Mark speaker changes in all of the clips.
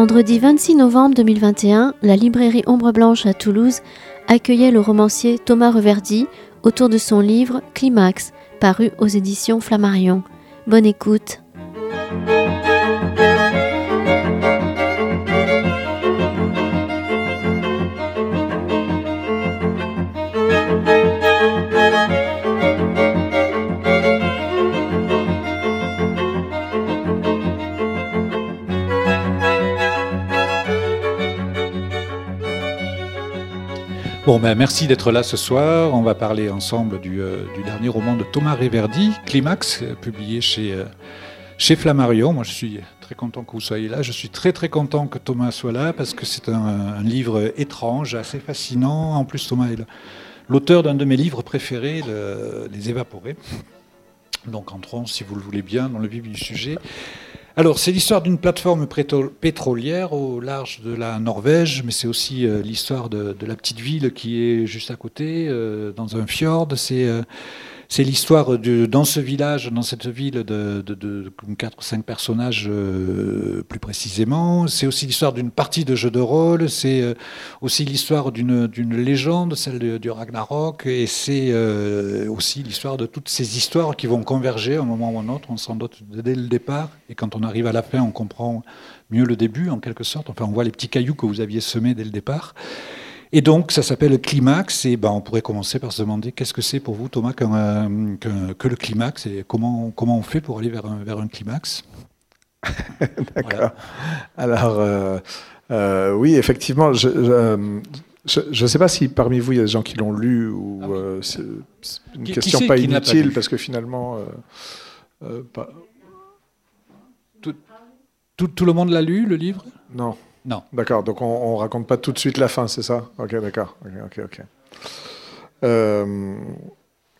Speaker 1: vendredi 26 novembre 2021, la librairie Ombre Blanche à Toulouse accueillait le romancier Thomas Reverdy autour de son livre Climax, paru aux éditions Flammarion. Bonne écoute.
Speaker 2: Bon, ben, merci d'être là ce soir. On va parler ensemble du, euh, dernier roman de Thomas Reverdy, Climax, euh, publié chez, euh, chez Flammarion. Moi, je suis très content que vous soyez là. Je suis très, très content que Thomas soit là parce que c'est un, livre étrange, assez fascinant. En plus, Thomas est l'auteur d'un de mes livres préférés, Les Évaporés. Donc, entrons, si vous le voulez bien, dans le vif du sujet. Alors, c'est l'histoire d'une plateforme pétrolière au large de la Norvège, mais c'est aussi euh, l'histoire de, la petite ville qui est juste à côté, euh, dans un fjord. Euh, c'est l'histoire dans ce village, dans cette ville, de, de, 4 ou 5 personnages euh, plus précisément. C'est aussi l'histoire d'une partie de jeu de rôle. C'est euh, aussi l'histoire d'une légende, celle du Ragnarok. Et c'est euh, aussi l'histoire de toutes ces histoires qui vont converger à un moment ou à un autre. On s'en doute dès le départ. Et quand on arrive à la fin, on comprend mieux le début, en quelque sorte. Enfin, on voit les petits cailloux que vous aviez semés dès le départ. Et donc, ça s'appelle climax. Et ben, on pourrait commencer par se demander qu'est-ce que c'est pour vous, Thomas, euh, que, le climax et comment, comment on fait pour aller vers un, vers un climax?
Speaker 3: D'accord. Alors, euh, euh, oui, effectivement, je ne sais pas si parmi vous, il y a des gens qui l'ont lu ou ah c'est une question pas inutile parce que finalement.
Speaker 2: Tout, tout, tout, le monde l'a lu, le livre?
Speaker 3: Non.
Speaker 2: Non.
Speaker 3: D'accord, donc on, ne raconte pas tout de suite la fin, c'est ça? Ok, d'accord. Ok, ok, euh,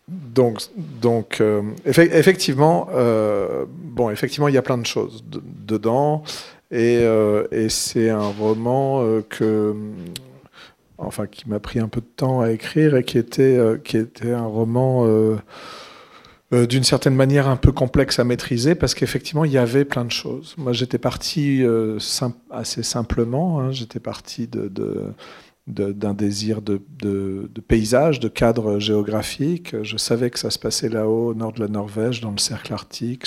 Speaker 3: donc, donc euh, effectivement, euh, bon, effectivement, il y a plein de choses dedans, et, et c'est un roman que, enfin, qui m'a pris un peu de temps à écrire et qui était, qui était un roman euh, d'une certaine manière un peu complexe à maîtriser parce qu'effectivement il y avait plein de choses. Moi j'étais parti euh, assez simplement, hein. j'étais parti de, de d'un désir de, de, paysage, de cadre géographique. Je savais que ça se passait là-haut, au nord de la Norvège, dans le cercle arctique.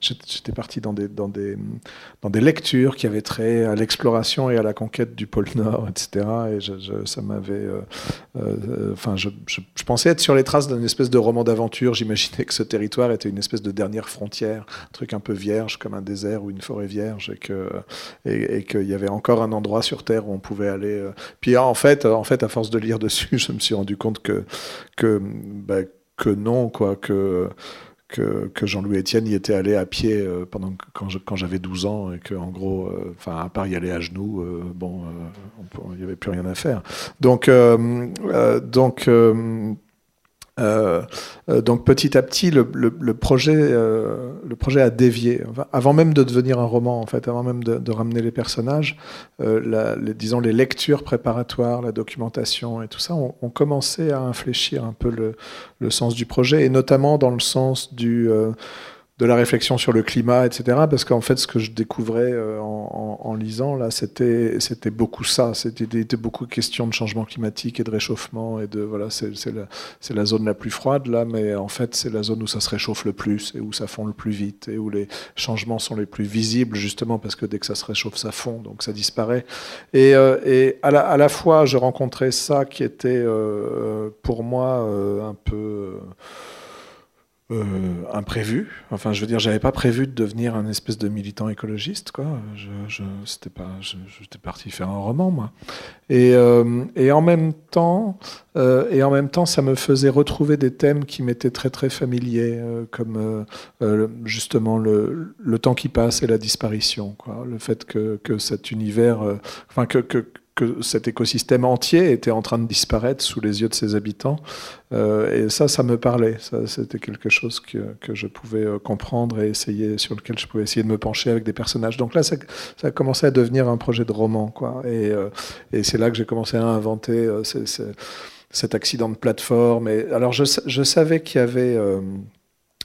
Speaker 3: J'étais parti dans des, dans, des, dans des lectures qui avaient trait à l'exploration et à la conquête du pôle Nord, etc. Et je, ça m'avait. Euh, euh, enfin, je, je, pensais être sur les traces d'une espèce de roman d'aventure. J'imaginais que ce territoire était une espèce de dernière frontière, un truc un peu vierge, comme un désert ou une forêt vierge, et qu'il et, qu'il y avait encore un endroit sur Terre où on pouvait aller. Euh, en fait, en fait, à force de lire dessus, je me suis rendu compte que, que, bah, que non, quoi, que, que, que Jean-Louis Etienne y était allé à pied euh, pendant quand, j'avais 12 ans et qu'en gros, euh, enfin, à part y aller à genoux, euh, bon, il n'y avait plus rien à faire. Donc, donc euh, euh, donc petit à petit, le, projet, euh, le projet a dévié. avant même de devenir un roman, en fait, avant même de, ramener les personnages, les, disons les lectures préparatoires, la documentation et tout ça, ont on commencé à infléchir un peu le, le, sens du projet, et notamment dans le sens du de la réflexion sur le climat, etc. Parce qu'en fait, ce que je découvrais euh, en, lisant, là, c'était, c'était beaucoup ça. C'était, beaucoup question de changement climatique et de réchauffement. Et de, voilà, c'est, la, c'est la zone la plus froide, là, mais en fait, c'est la zone où ça se réchauffe le plus et où ça fond le plus vite et où les changements sont les plus visibles, justement, parce que dès que ça se réchauffe, ça fond, donc ça disparaît. Et, euh, et à, la, à, la, fois, je rencontrais ça qui était, euh, pour moi, un peu euh, imprévu. Enfin, je veux dire, j'avais pas prévu de devenir un espèce de militant écologiste, quoi. Je, je c'était pas, j'étais parti faire un roman, moi. Et, euh, et en même temps, euh, et en même temps, ça me faisait retrouver des thèmes qui m'étaient très très familiers, euh, comme euh, justement le, le, temps qui passe et la disparition, quoi. Le fait que, que cet univers, enfin que, que que cet écosystème entier était en train de disparaître sous les yeux de ses habitants. Euh, et ça, ça me parlait. C'était quelque chose que, que, je pouvais euh, comprendre et essayer, sur lequel je pouvais essayer de me pencher avec des personnages. Donc là, ça, ça a commencé à devenir un projet de roman. Quoi. Et, euh, et c'est là que j'ai commencé à inventer cet accident de plateforme. Et, alors, je, je savais qu'il y avait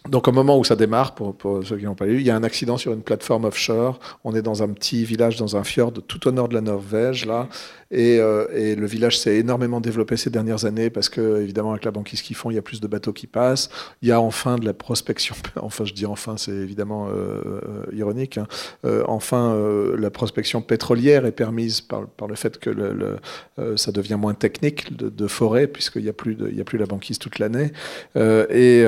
Speaker 3: donc au moment où ça démarre, pour, ceux qui n'ont pas lu, il y a un accident sur une plateforme offshore. On est dans un petit village, dans un fjord tout au nord de la Norvège, là. Euh, et, le village s'est énormément développé ces dernières années parce que, évidemment, avec la banquise qu'ils font, il y a plus de bateaux qui passent. Il y a enfin de la prospection. Enfin, je dis enfin, c'est évidemment euh, euh, ironique. Hein. enfin, la prospection pétrolière est permise par, le fait que ça devient moins technique de, forêt puisqu'il n'y a, plus a plus la banquise toute l'année. et,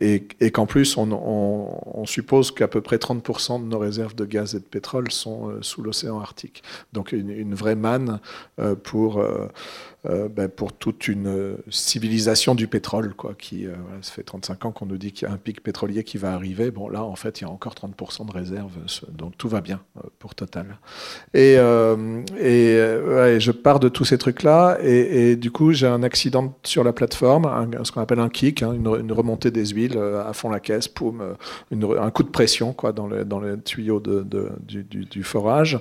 Speaker 3: et qu'en plus, on, suppose qu'à peu près 30% de nos réserves de gaz et de pétrole sont sous l'océan Arctique. Donc une, vraie euh, pour, euh, euh, ben, pour toute une civilisation du pétrole. Quoi, qui, ça fait 35 ans qu'on nous dit qu'il y a un pic pétrolier qui va arriver. Bon, là, en fait, il y a encore 30% de réserves, donc tout va bien pour Total. Et, et je pars de tous ces trucs-là, et, du coup, j'ai un accident sur la plateforme, ce qu'on appelle un kick, hein, une, remontée des huiles à fond la caisse, poum, un coup de pression quoi, dans, le, dans les tuyaux de, du, du, forage.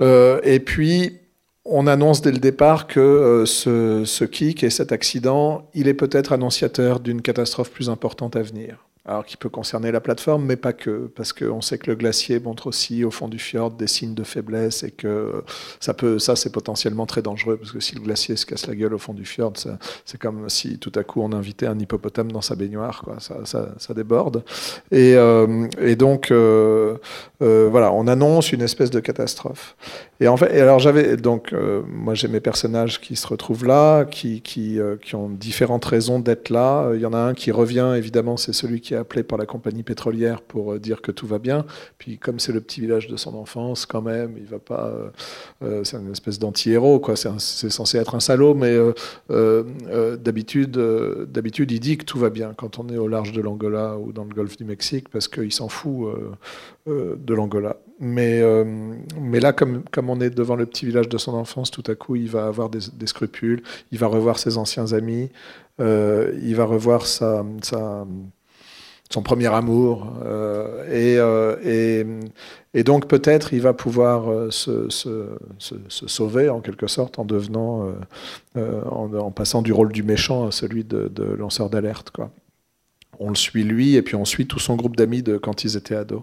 Speaker 3: Euh, et puis, on annonce dès le départ que euh, ce, ce kick et cet accident, il est peut-être annonciateur d'une catastrophe plus importante à venir alors qui peut concerner la plateforme, mais pas que, parce qu'on sait que le glacier montre aussi au fond du fjord des signes de faiblesse et que ça peut, ça c'est potentiellement très dangereux, parce que si le glacier se casse la gueule au fond du fjord, c'est comme si tout à coup on invitait un hippopotame dans sa baignoire, quoi. Ça, ça, ça déborde. Et, euh, et donc euh, euh, voilà, on annonce une espèce de catastrophe. Et en fait, alors j'avais donc moi j'ai mes personnages qui se retrouvent là, qui qui, qui ont différentes raisons d'être là. Il y en a un qui revient évidemment, c'est celui qui appelé par la compagnie pétrolière pour euh, dire que tout va bien. Puis comme c'est le petit village de son enfance, quand même, il va pas. Euh, euh, c'est une espèce d'anti-héros, quoi. C'est censé être un salaud, mais d'habitude, d'habitude, il dit que tout va bien quand on est au large de l'Angola ou dans le golfe du Mexique, parce qu'il s'en fout de l'Angola. Mais, mais là, comme, comme on est devant le petit village de son enfance, tout à coup, il va avoir des, des scrupules, il va revoir ses anciens amis, il va revoir sa, sa son premier amour. Euh, euh, et, donc peut-être il va pouvoir euh, se, sauver en quelque sorte en devenant, en, passant du rôle du méchant à celui de, lanceur d'alerte. Quoi. On le suit lui et puis on suit tout son groupe d'amis de quand ils étaient ados.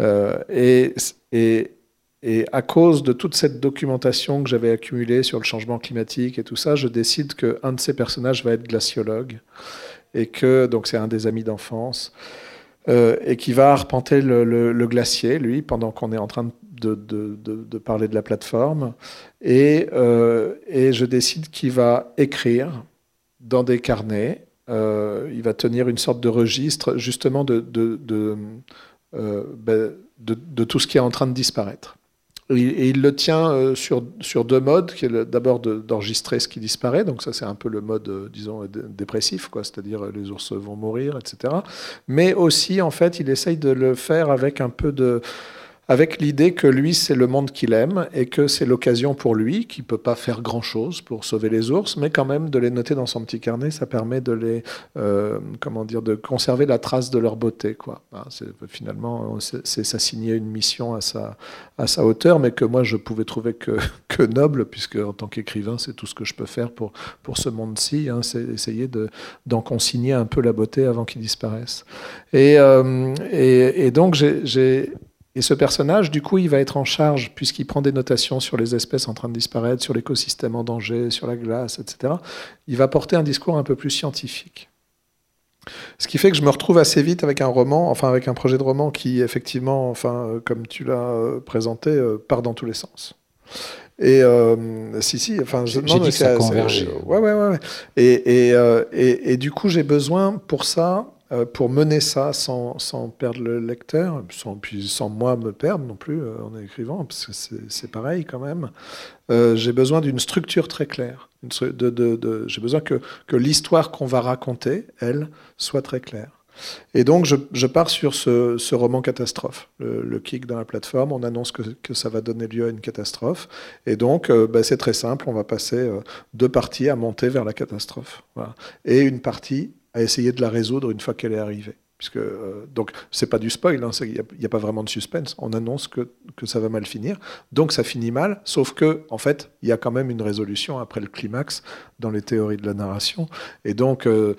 Speaker 3: et, et et à cause de toute cette documentation que j'avais accumulée sur le changement climatique et tout ça, je décide qu'un de ces personnages va être glaciologue et que donc c'est un des amis d'enfance euh, et qui va arpenter le, glacier lui pendant qu'on est en train de, de, de, parler de la plateforme. Et, euh, et je décide qu'il va écrire dans des carnets euh, il va tenir une sorte de registre justement de, ben, de tout ce qui est en train de disparaître et il le tient euh, sur, sur deux modes, d'abord d'enregistrer ce qui disparaît, donc ça c'est un peu le mode, euh, disons, dépressif, c'est-à-dire euh, les ours vont mourir, etc. Mais aussi, en fait, il essaye de le faire avec un peu de avec l'idée que lui, c'est le monde qu'il aime et que c'est l'occasion pour lui, qui peut pas faire grand-chose pour sauver les ours, mais quand même de les noter dans son petit carnet, ça permet de les, euh, comment dire, de conserver la trace de leur beauté, quoi. Hein, finalement, c'est s'assigner une mission à sa, à sa hauteur, mais que moi je pouvais trouver que, que noble, puisque en tant qu'écrivain, c'est tout ce que je peux faire pour, pour ce monde-ci, hein, c'est essayer d'en consigner un peu la beauté avant qu'il disparaisse. Et, euh, et donc j'ai et ce personnage, du coup, il va être en charge, puisqu'il prend des notations sur les espèces en train de disparaître, sur l'écosystème en danger, sur la glace, etc. Il va porter un discours un peu plus scientifique. Ce qui fait que je me retrouve assez vite avec un roman, enfin avec un projet de roman qui, effectivement, enfin, euh, comme tu l'as euh, présenté, euh, part dans tous les sens. Et si, si, enfin,
Speaker 2: je dit que ça converge.
Speaker 3: Ouais, ouais, ouais. Et, et, et, et, du coup, j'ai besoin pour ça pour mener ça sans, sans, perdre le lecteur, sans, puis sans moi me perdre non plus euh, en écrivant, parce que c'est pareil quand même, euh, j'ai besoin d'une structure très claire. J'ai besoin que, que l'histoire qu'on va raconter, elle, soit très claire. Et donc, je, je pars sur ce, ce roman catastrophe, le, kick dans la plateforme. On annonce que, que, ça va donner lieu à une catastrophe. Et donc, bah, c'est très simple. On va passer deux parties à monter vers la catastrophe. Et une partie à essayer de la résoudre une fois qu'elle est arrivée. Puisque, euh, donc, c'est pas du spoil, hein, il n'y a, pas vraiment de suspense. On annonce que, que, ça va mal finir. Donc, ça finit mal, sauf que, en fait, il y a quand même une résolution après le climax dans les théories de la narration. Et donc, euh,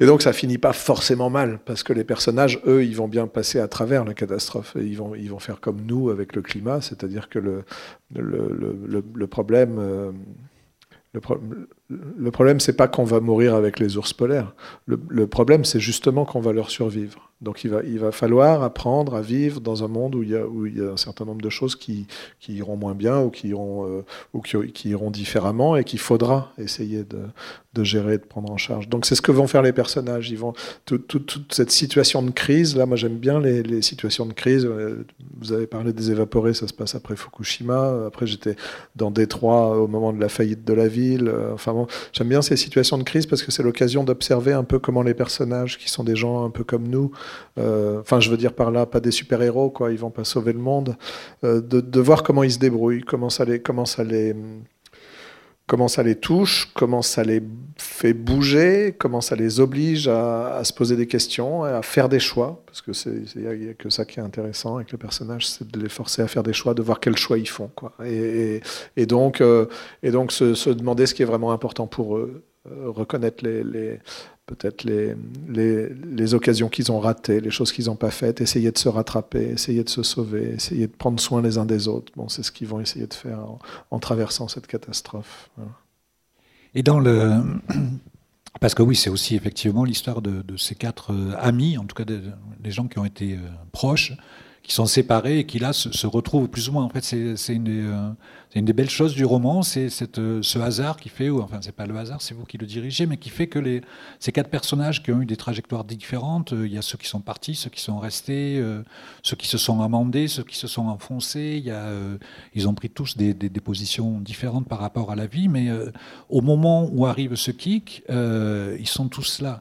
Speaker 3: Et donc ça finit pas forcément mal, parce que les personnages, eux, ils vont bien passer à travers la catastrophe. Ils vont, ils vont faire comme nous avec le climat, c'est-à-dire que le, le, le, problème... Euh, le, problème, c'est pas qu'on va mourir avec les ours polaires. Le, problème, c'est justement qu'on va leur survivre. Donc il va, il va falloir apprendre à vivre dans un monde où il y a, où il y a un certain nombre de choses qui, qui iront moins bien ou qui iront, euh, ou qui, iront différemment et qu'il faudra essayer de, de, gérer, de prendre en charge. Donc c'est ce que vont faire les personnages. Ils vont, toute cette situation de crise, là, moi j'aime bien les, les, situations de crise. Euh, vous avez parlé des évaporés, ça se passe après Fukushima. Après j'étais dans Détroit au moment de la faillite de la ville. Euh, enfin bon, j'aime bien ces situations de crise parce que c'est l'occasion d'observer un peu comment les personnages, qui sont des gens un peu comme nous, enfin je veux dire par là, pas des super-héros, quoi, ils vont pas sauver le monde, euh, de, voir comment ils se débrouillent, comment ça les, comment ça les, comment ça les touche, comment ça les fait bouger, comment ça les oblige à, se poser des questions, à faire des choix, parce que il n'y a, que ça qui est intéressant avec le personnage, c'est de les forcer à faire des choix, de voir quels choix ils font, quoi. Et, donc, euh, et donc se, demander ce qui est vraiment important pour eux, reconnaître les peut-être les, les, occasions qu'ils ont ratées, les choses qu'ils n'ont pas faites, essayer de se rattraper, essayer de se sauver, essayer de prendre soin les uns des autres. Bon, c'est ce qu'ils vont essayer de faire en, traversant cette catastrophe.
Speaker 2: Et dans le... Parce que oui, c'est aussi effectivement l'histoire de, ces quatre euh, amis, en tout cas des gens qui ont été euh, proches, qui sont séparés et qui là se, retrouvent plus ou moins. En fait, c'est une, euh, une, des belles choses du roman, c'est euh, ce hasard qui fait, ou enfin c'est pas le hasard, c'est vous qui le dirigez, mais qui fait que les, ces quatre personnages qui ont eu des trajectoires différentes, euh, il y a ceux qui sont partis, ceux qui sont restés, ceux qui se sont amendés, ceux qui se sont enfoncés. Y a, ils ont pris tous des, des, des, positions différentes par rapport à la vie, mais au moment où arrive ce kick, ils sont tous là.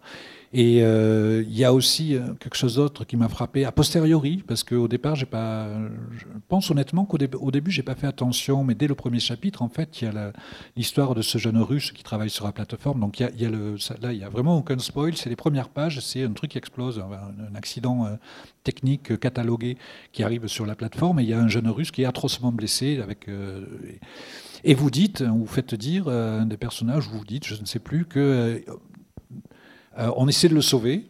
Speaker 2: Et euh, il y a aussi euh, quelque chose d'autre qui m'a frappé a posteriori, parce qu'au départ, j'ai pas, je pense honnêtement qu'au début, au début, j'ai pas fait attention, mais dès le premier chapitre, en fait, il y a l'histoire de ce jeune russe qui travaille sur la plateforme. Donc il y a, y a là, il y a vraiment aucun spoil. C'est les premières pages, c'est un truc qui explose, un, accident euh, technique catalogué qui arrive sur la plateforme, et il y a un jeune russe qui est atrocement blessé avec. et vous dites, vous faites dire, un des personnages, vous dites, je ne sais plus, que on essaie de le sauver,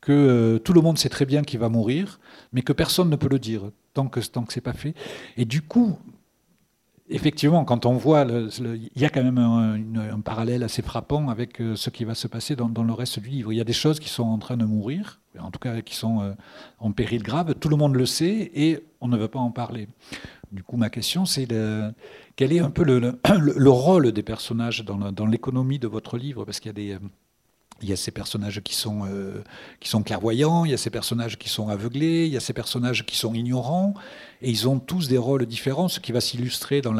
Speaker 2: que euh, tout le monde sait très bien qu'il va mourir, mais que personne ne peut le dire tant que tant que c'est pas fait. Et du coup, effectivement, quand on voit, il y a quand même un, parallèle assez frappant avec euh, ce qui va se passer dans, le reste du livre. Il y a des choses qui sont en train de mourir, en tout cas qui sont en péril grave. Tout le monde le sait et on ne veut pas en parler. Du coup, ma question, c'est quel est un peu le, rôle des personnages dans l'économie de votre livre? Parce qu'il y a des il y a ces personnages qui sont, euh, qui sont clairvoyants, il y a ces personnages qui sont aveuglés, il y a ces personnages qui sont ignorants, et ils ont tous des rôles différents, ce qui va s'illustrer dans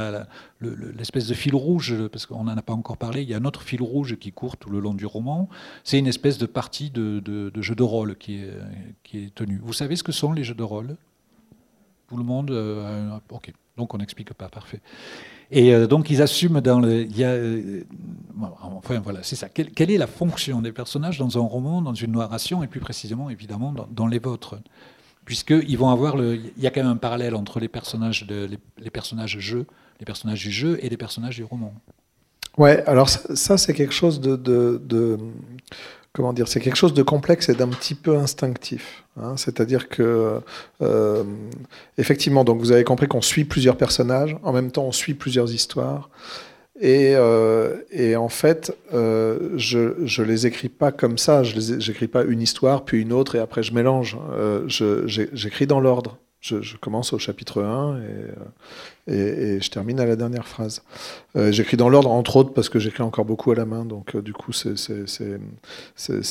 Speaker 2: l'espèce de fil rouge, parce qu'on n'en a pas encore parlé, il y a un autre fil rouge qui court tout le long du roman, c'est une espèce de partie de, jeu de rôle qui est, qui est tenue. Vous savez ce que sont les jeux de rôle? Tout le monde euh, Ok, donc on n'explique pas, parfait. Et euh, donc ils assument dans le. Euh, enfin voilà, c'est ça. Quelle, est la fonction des personnages dans un roman, dans une narration, et plus précisément évidemment dans, les vôtres? Puisqu'ils vont avoir le. Il y a quand même un parallèle entre les personnages, de, les, personnages les personnages du jeu et les personnages du roman.
Speaker 3: Ouais, alors ça, c'est quelque chose de comment dire, c'est quelque chose de complexe et d'un petit peu instinctif. Hein. C'est-à-dire que, euh, effectivement, donc vous avez compris qu'on suit plusieurs personnages, en même temps on suit plusieurs histoires. Et, euh, en fait, euh, je, je les écris pas comme ça. Je n'écris pas une histoire, puis une autre, et après je mélange. J'écris dans l'ordre. Je, commence au chapitre 1 euh, et, je termine à la dernière phrase. Euh, j'écris dans l'ordre, entre autres, parce que j'écris encore beaucoup à la main, donc euh, du coup, ça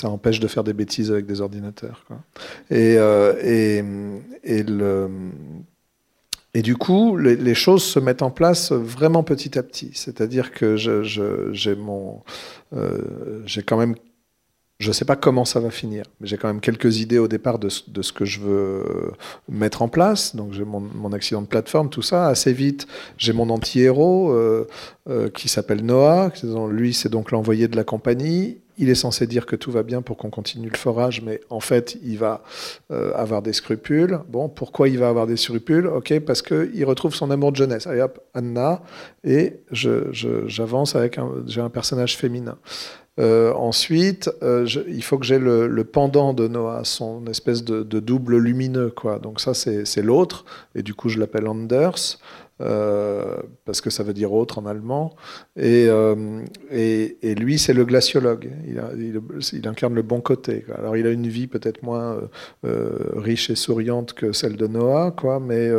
Speaker 3: empêche de faire des bêtises avec des ordinateurs. Et, du coup, les, choses se mettent en place vraiment petit à petit. C'est-à-dire que j'ai quand même je ne sais pas comment ça va finir, mais j'ai quand même quelques idées au départ de, ce que je veux mettre en place. Donc j'ai mon, accident de plateforme, tout ça. Assez vite, j'ai mon anti-héros euh, euh, qui s'appelle Noah. Lui, c'est donc l'envoyé de la compagnie. il est censé dire que tout va bien pour qu'on continue le forage, mais en fait, il va euh, avoir des scrupules. Bon, pourquoi il va avoir des scrupules? Ok, parce qu'il retrouve son amour de jeunesse. Allez hop, Anna, et j'avance avec un, j'ai un personnage féminin. Euh, ensuite, euh, il faut que j'ai le, pendant de Noah, son espèce de, double lumineux. Quoi. Donc ça, c'est l'autre, et du coup, je l'appelle Anders. Euh, parce que ça veut dire autre en allemand. Et, euh, lui, c'est le glaciologue. Il, incarne le bon côté. Alors, il a une vie peut-être moins euh, riche et souriante que celle de Noah, quoi, mais,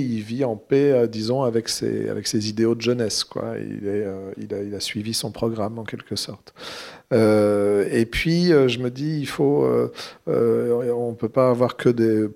Speaker 3: il vit en paix, disons, avec ses, idéaux de jeunesse. Quoi. Il, a, suivi son programme, en quelque sorte. et puis, je me dis, il faut, on peut pas avoir que des,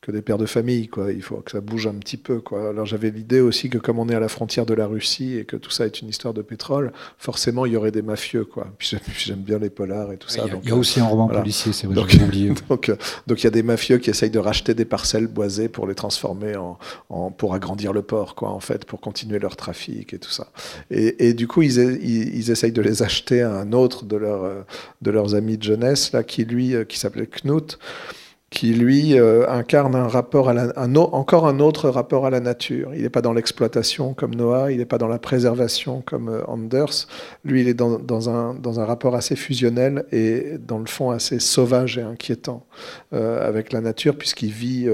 Speaker 3: que des pères de famille. Quoi. Il faut que ça bouge un petit peu. Quoi. Alors j'avais l'idée aussi que comme on est à la frontière de la Russie et que tout ça est une histoire de pétrole, forcément il y aurait des mafieux. Quoi. Puis j'aime bien les polars et tout ça.
Speaker 2: Il y, a aussi un roman policier, c'est vrai.
Speaker 3: Donc, donc, donc il y a des mafieux qui essayent de racheter des parcelles boisées pour les transformer en, en pour agrandir le port, quoi, en fait, pour continuer leur trafic et tout ça. Et, et du coup ils, ils, ils, essayent de les acheter à un autre de, leur, de leurs amis de jeunesse là, qui lui, qui s'appelait Knut qui lui euh, incarne un rapport à encore un autre rapport à la nature. Il n'est pas dans l'exploitation comme Noah, il n'est pas dans la préservation comme euh, Anders. Lui, il est dans, un, dans, un, rapport assez fusionnel et dans le fond assez sauvage et inquiétant euh, avec la nature, puisqu'il vit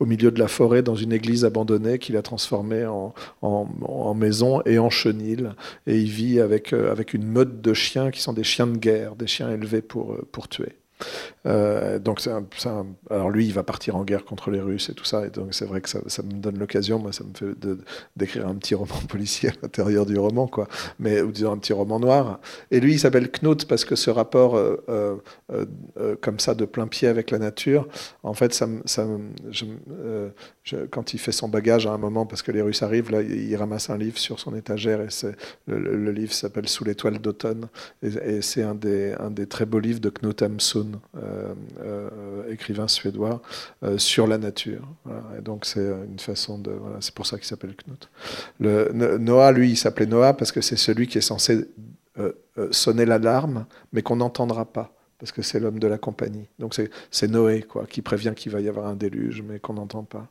Speaker 3: au milieu de la forêt dans une église abandonnée qu'il a transformée en, en, en, maison et en chenil. Et il vit avec, avec une meute de chiens qui sont des chiens de guerre, des chiens élevés pour, pour tuer. Euh, donc, c'est alors lui, il va partir en guerre contre les Russes et tout ça. Et donc, c'est vrai que ça, me donne l'occasion, moi, ça me fait d'écrire un petit roman policier à l'intérieur du roman, quoi. Mais, ou disons un petit roman noir. Et lui, il s'appelle Knut parce que ce rapport, euh, euh, comme ça, de plein pied avec la nature, en fait, ça, quand il fait son bagage à un moment, parce que les Russes arrivent, là, il ramasse un livre sur son étagère et le, livre s'appelle Sous l'étoile d'automne. Et, c'est un des, un des très beaux livres de Knut Hamsun. Écrivain suédois, euh, sur la nature. Donc c'est une façon de. C'est pour ça qu'il s'appelle Knut. Noah, lui, il s'appelait Noah parce que c'est celui qui est censé sonner l'alarme, mais qu'on n'entendra pas parce que c'est l'homme de la compagnie. Donc c'est Noé quoi, qui prévient qu'il va y avoir un déluge, mais qu'on n'entend pas.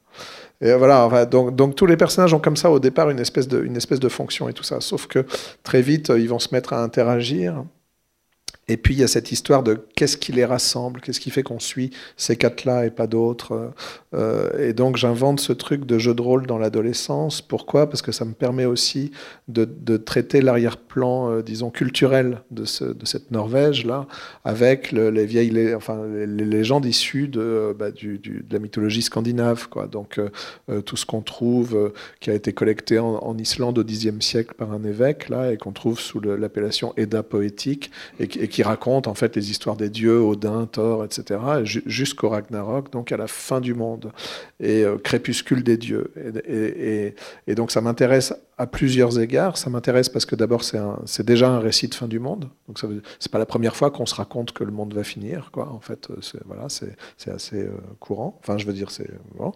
Speaker 3: Et voilà, donc, donc, tous les personnages ont comme ça au départ une espèce, de, une espèce de fonction et tout ça, sauf que très vite ils vont se mettre à interagir. Et puis il y a cette histoire de qu'est-ce qui les rassemble, qu'est-ce qui fait qu'on suit ces quatre-là et pas d'autres. Euh, et donc j'invente ce truc de jeu de rôle dans l'adolescence. Pourquoi? Parce que ça me permet aussi de, traiter l'arrière-plan, euh, disons, culturel de, ce, de cette Norvège-là, avec le, les vieilles les, enfin, les, légendes issues de, bah, de la mythologie scandinave. Quoi. Donc euh, tout ce qu'on trouve, euh, qui a été collecté en, en, Islande au Xe siècle par un évêque, là, et qu'on trouve sous l'appellation Edda poétique, et, et qui raconte en fait les histoires des dieux, Odin, Thor, etc., jusqu'au Ragnarok, donc à la fin du monde, et euh, crépuscule des dieux. Et, donc ça m'intéresse à plusieurs égards. Ça m'intéresse parce que d'abord c'est déjà un récit de fin du monde, donc c'est pas la première fois qu'on se raconte que le monde va finir, quoi. En fait, voilà, c'est assez euh, courant. Enfin, je veux dire, c'est bon.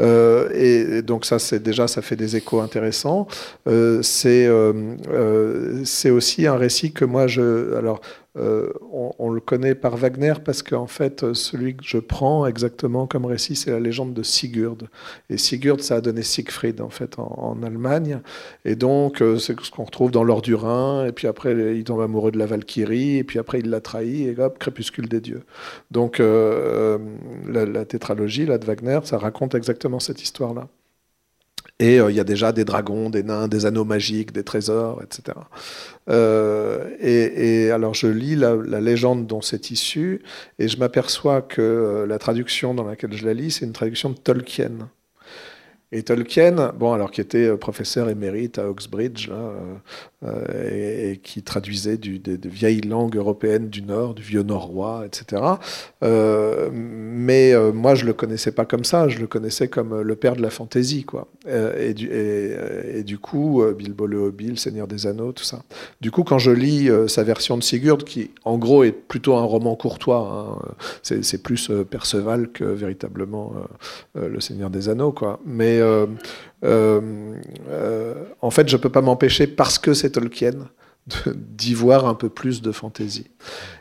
Speaker 3: Euh, et, donc ça, déjà ça fait des échos intéressants. Euh, c'est euh, aussi un récit que moi je alors euh, on, le connaît par Wagner parce qu'en fait, celui que je prends exactement comme récit, c'est la légende de Sigurd. Et Sigurd, ça a donné Siegfried en fait en Allemagne. Et donc, euh, c'est ce qu'on retrouve dans l'or du Rhin. Et puis après, il tombe amoureux de la Valkyrie. Et puis après, il l'a trahi. Et hop, crépuscule des dieux. Donc, euh, la, la, tétralogie là, de Wagner, ça raconte exactement cette histoire-là. Et euh, il y a déjà des dragons, des nains, des anneaux magiques, des trésors, etc. Euh, et, alors je lis la, la légende dont c'est issu, et je m'aperçois que euh, la traduction dans laquelle je la lis, c'est une traduction de Tolkien. Et Tolkien, bon, alors qui était euh, professeur émérite à Oxbridge, euh, euh, et, qui traduisait du, des, vieilles langues européennes du Nord, du vieux norrois, etc. Mais moi, je le connaissais pas comme ça. Je le connaissais comme le père de la fantaisie, quoi. Et du, coup, Bilbo le Hobbit, le Seigneur des Anneaux, tout ça. Du coup, quand je lis sa version de Sigurd, qui en gros est plutôt un roman courtois, hein, c'est plus Perceval que véritablement le Seigneur des Anneaux, quoi. Mais en fait, je peux pas m'empêcher, parce que c'est Tolkien, d'y voir un peu plus de fantaisie.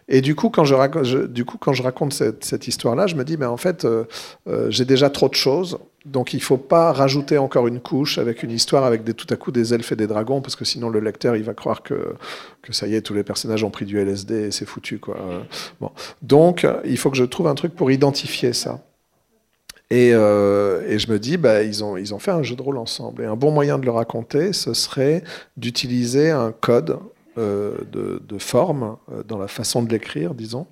Speaker 3: Et du coup, quand je, raconte, du coup, quand je raconte cette, histoire-là, je me dis, mais en fait, euh, euh, j'ai déjà trop de choses, donc il ne faut pas rajouter encore une couche avec une histoire avec des, tout à coup des elfes et des dragons, parce que sinon le lecteur, il va croire que, que ça y est, tous les personnages ont pris du LSD et c'est foutu. Quoi. Bon. Donc, il faut que je trouve un truc pour identifier ça. Et, euh, et, je me dis, bah, ils, ont, fait un jeu de rôle ensemble. Et un bon moyen de le raconter, ce serait d'utiliser un code euh, de, forme euh, dans la façon de l'écrire, disons,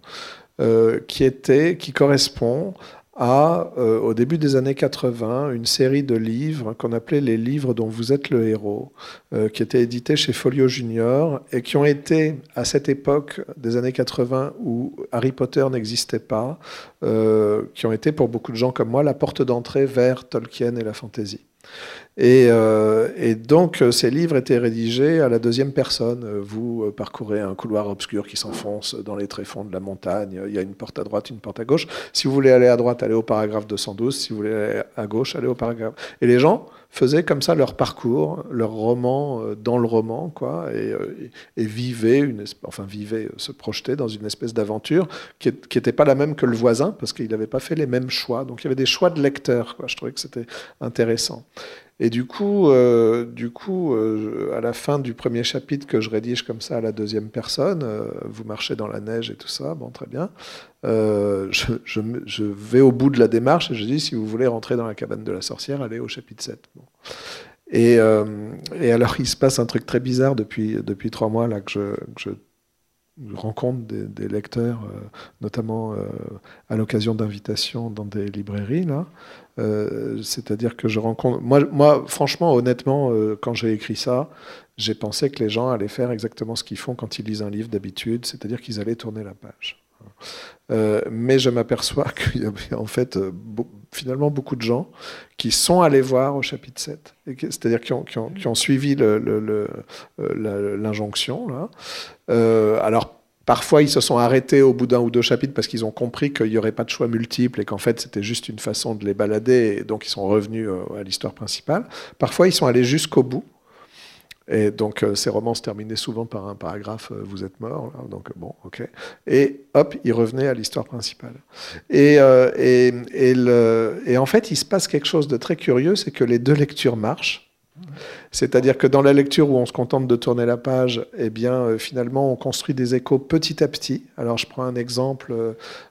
Speaker 3: qui, était, qui correspond à, euh, au début des années 80, une série de livres qu'on appelait les livres dont vous êtes le héros, euh, qui étaient édités chez Folio Junior et qui ont été, à cette époque des années 80 où Harry Potter n'existait pas, euh, qui ont été pour beaucoup de gens comme moi la porte d'entrée vers Tolkien et la fantasy. Et, euh, et, donc, ces livres étaient rédigés à la deuxième personne. Vous parcourez un couloir obscur qui s'enfonce dans les tréfonds de la montagne. Il y a une porte à droite, une porte à gauche. Si vous voulez aller à droite, allez au paragraphe 212. Si vous voulez aller à gauche, allez au paragraphe. Et les gens faisaient comme ça leur parcours, leur roman euh, dans le roman, quoi, et, euh, et vivaient, enfin vivaient, se projetaient dans une espèce d'aventure qui n'était pas la même que le voisin, parce qu'il n'avait pas fait les mêmes choix. Donc il y avait des choix de lecteurs. Quoi. Je trouvais que c'était intéressant. Et du coup, euh, du coup euh, à la fin du premier chapitre que je rédige comme ça à la deuxième personne, euh, vous marchez dans la neige et tout ça, bon, très bien. Je, vais au bout de la démarche et je dis si vous voulez rentrer dans la cabane de la sorcière, allez au chapitre 7. Bon. Et, alors, il se passe un truc très bizarre depuis, depuis trois mois là, que je rencontre des, lecteurs, euh, notamment euh, à l'occasion d'invitations dans des librairies. Là. Euh, C'est-à-dire que je rencontre. Moi, franchement, honnêtement, quand j'ai écrit ça, j'ai pensé que les gens allaient faire exactement ce qu'ils font quand ils lisent un livre d'habitude, c'est-à-dire qu'ils allaient tourner la page. Euh, mais je m'aperçois qu'il y avait en fait be finalement beaucoup de gens qui sont allés voir au chapitre 7, c'est-à-dire qui ont, suivi l'injonction. Euh, alors Parfois, ils se sont arrêtés au bout d'un ou deux chapitres parce qu'ils ont compris qu'il n'y aurait pas de choix multiples et qu'en fait, c'était juste une façon de les balader et donc ils sont revenus euh, à l'histoire principale. Parfois, ils sont allés jusqu'au bout. Et donc, euh, ces romans se terminaient souvent par un paragraphe euh, Vous êtes mort. Là, donc, bon, ok. Et hop, ils revenaient à l'histoire principale. Et, euh, et, et, le, et en fait, il se passe quelque chose de très curieux c'est que les deux lectures marchent. C'est-à-dire que dans la lecture où on se contente de tourner la page, eh bien, euh, finalement, on construit des échos petit à petit. Alors, je prends un exemple,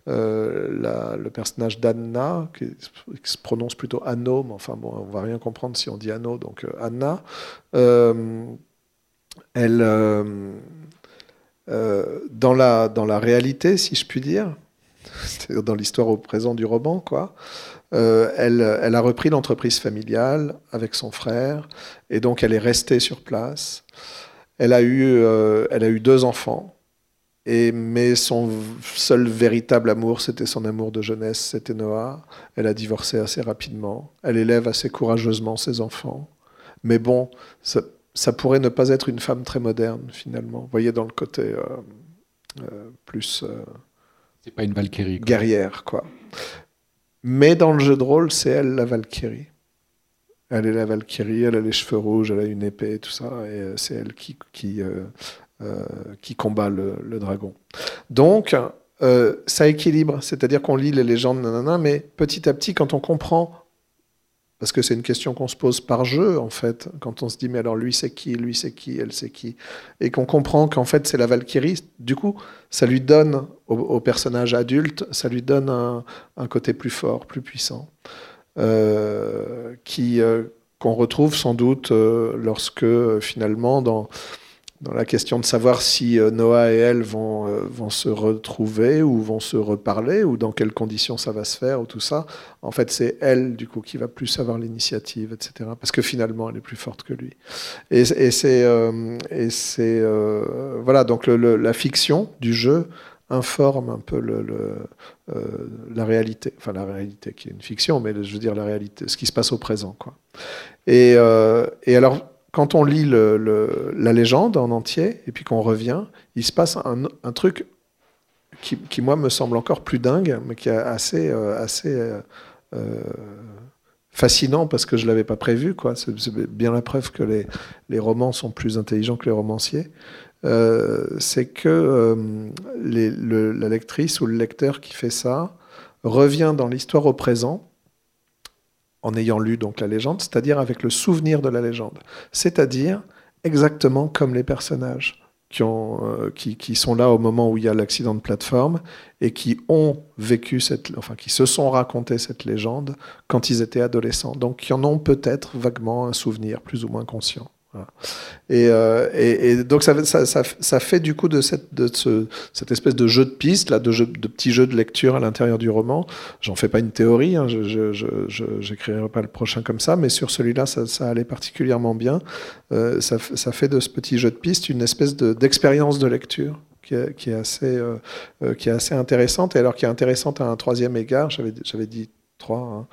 Speaker 3: euh, la, le personnage d'Anna, qui, se prononce plutôt Anno, mais enfin, bon, on va rien comprendre si on dit Anno, donc euh, Anna, euh, elle, euh, dans, la, dans la réalité, si je puis dire, c'est-à-dire dans l'histoire au présent du roman, quoi, euh, elle, a repris l'entreprise familiale avec son frère et donc elle est restée sur place. Elle a eu, euh, elle a eu deux enfants, et, mais son seul véritable amour, c'était son amour de jeunesse, c'était Noah. Elle a divorcé assez rapidement. Elle élève assez courageusement ses enfants. Mais bon, ça, pourrait ne pas être une femme très moderne finalement. Vous voyez dans le côté euh, plus.
Speaker 2: C'est pas une Valkyrie.
Speaker 3: Guerrière, quoi. Mais dans le jeu de rôle, c'est elle la Valkyrie. Elle est la Valkyrie, elle a les cheveux rouges, elle a une épée tout ça, et c'est elle qui, qui, euh, euh, qui combat le, dragon. Donc, euh, ça équilibre, c'est-à-dire qu'on lit les légendes, nanana, mais petit à petit, quand on comprend, parce que c'est une question qu'on se pose par jeu, en fait, quand on se dit, mais alors lui c'est qui, lui c'est qui, elle c'est qui, et qu'on comprend qu'en fait c'est la Valkyrie, du coup, ça lui donne au, personnage adulte, ça lui donne un, un côté plus fort, plus puissant, euh, qui euh, qu'on retrouve sans doute euh, lorsque finalement dans dans la question de savoir si Noah et elle vont, vont se retrouver ou vont se reparler ou dans quelles conditions ça va se faire ou tout ça, en fait c'est elle du coup qui va plus avoir l'initiative, etc. Parce que finalement elle est plus forte que lui. Et, et c'est euh, euh, voilà donc la fiction du jeu informe un peu euh, la réalité, enfin la réalité qui est une fiction, mais je veux dire la réalité, ce qui se passe au présent, quoi. Et, euh, et alors quand on lit la légende en entier et puis qu'on revient, il se passe un, truc qui, moi, me semble encore plus dingue, mais qui est assez, euh, assez euh, fascinant parce que je ne l'avais pas prévu. C'est bien la preuve que les, romans sont plus intelligents que les romanciers. c'est que la lectrice ou le lecteur qui fait ça revient dans l'histoire au présent en ayant lu donc la légende, c'est-à-dire avec le souvenir de la légende, c'est-à-dire exactement comme les personnages euh, qui, sont là au moment où il y a l'accident de plateforme et qui ont vécu cette, enfin qui se sont raconté cette légende quand ils étaient adolescents. Donc qui en ont peut-être vaguement un souvenir plus ou moins conscient. Euh, et, donc ça, fait du coup de cette, espèce de jeu de piste, de, petits jeux de lecture à l'intérieur du roman. J'en fais pas une théorie, hein, je n'écrirai pas le prochain comme ça, mais sur celui-là, ça, allait particulièrement bien. Euh, ça, fait de ce petit jeu de piste une espèce d'expérience de, lecture. Qui est assez, euh, qui est assez intéressante, et alors qui est intéressante à un troisième égard, j'avais dit 3, hein.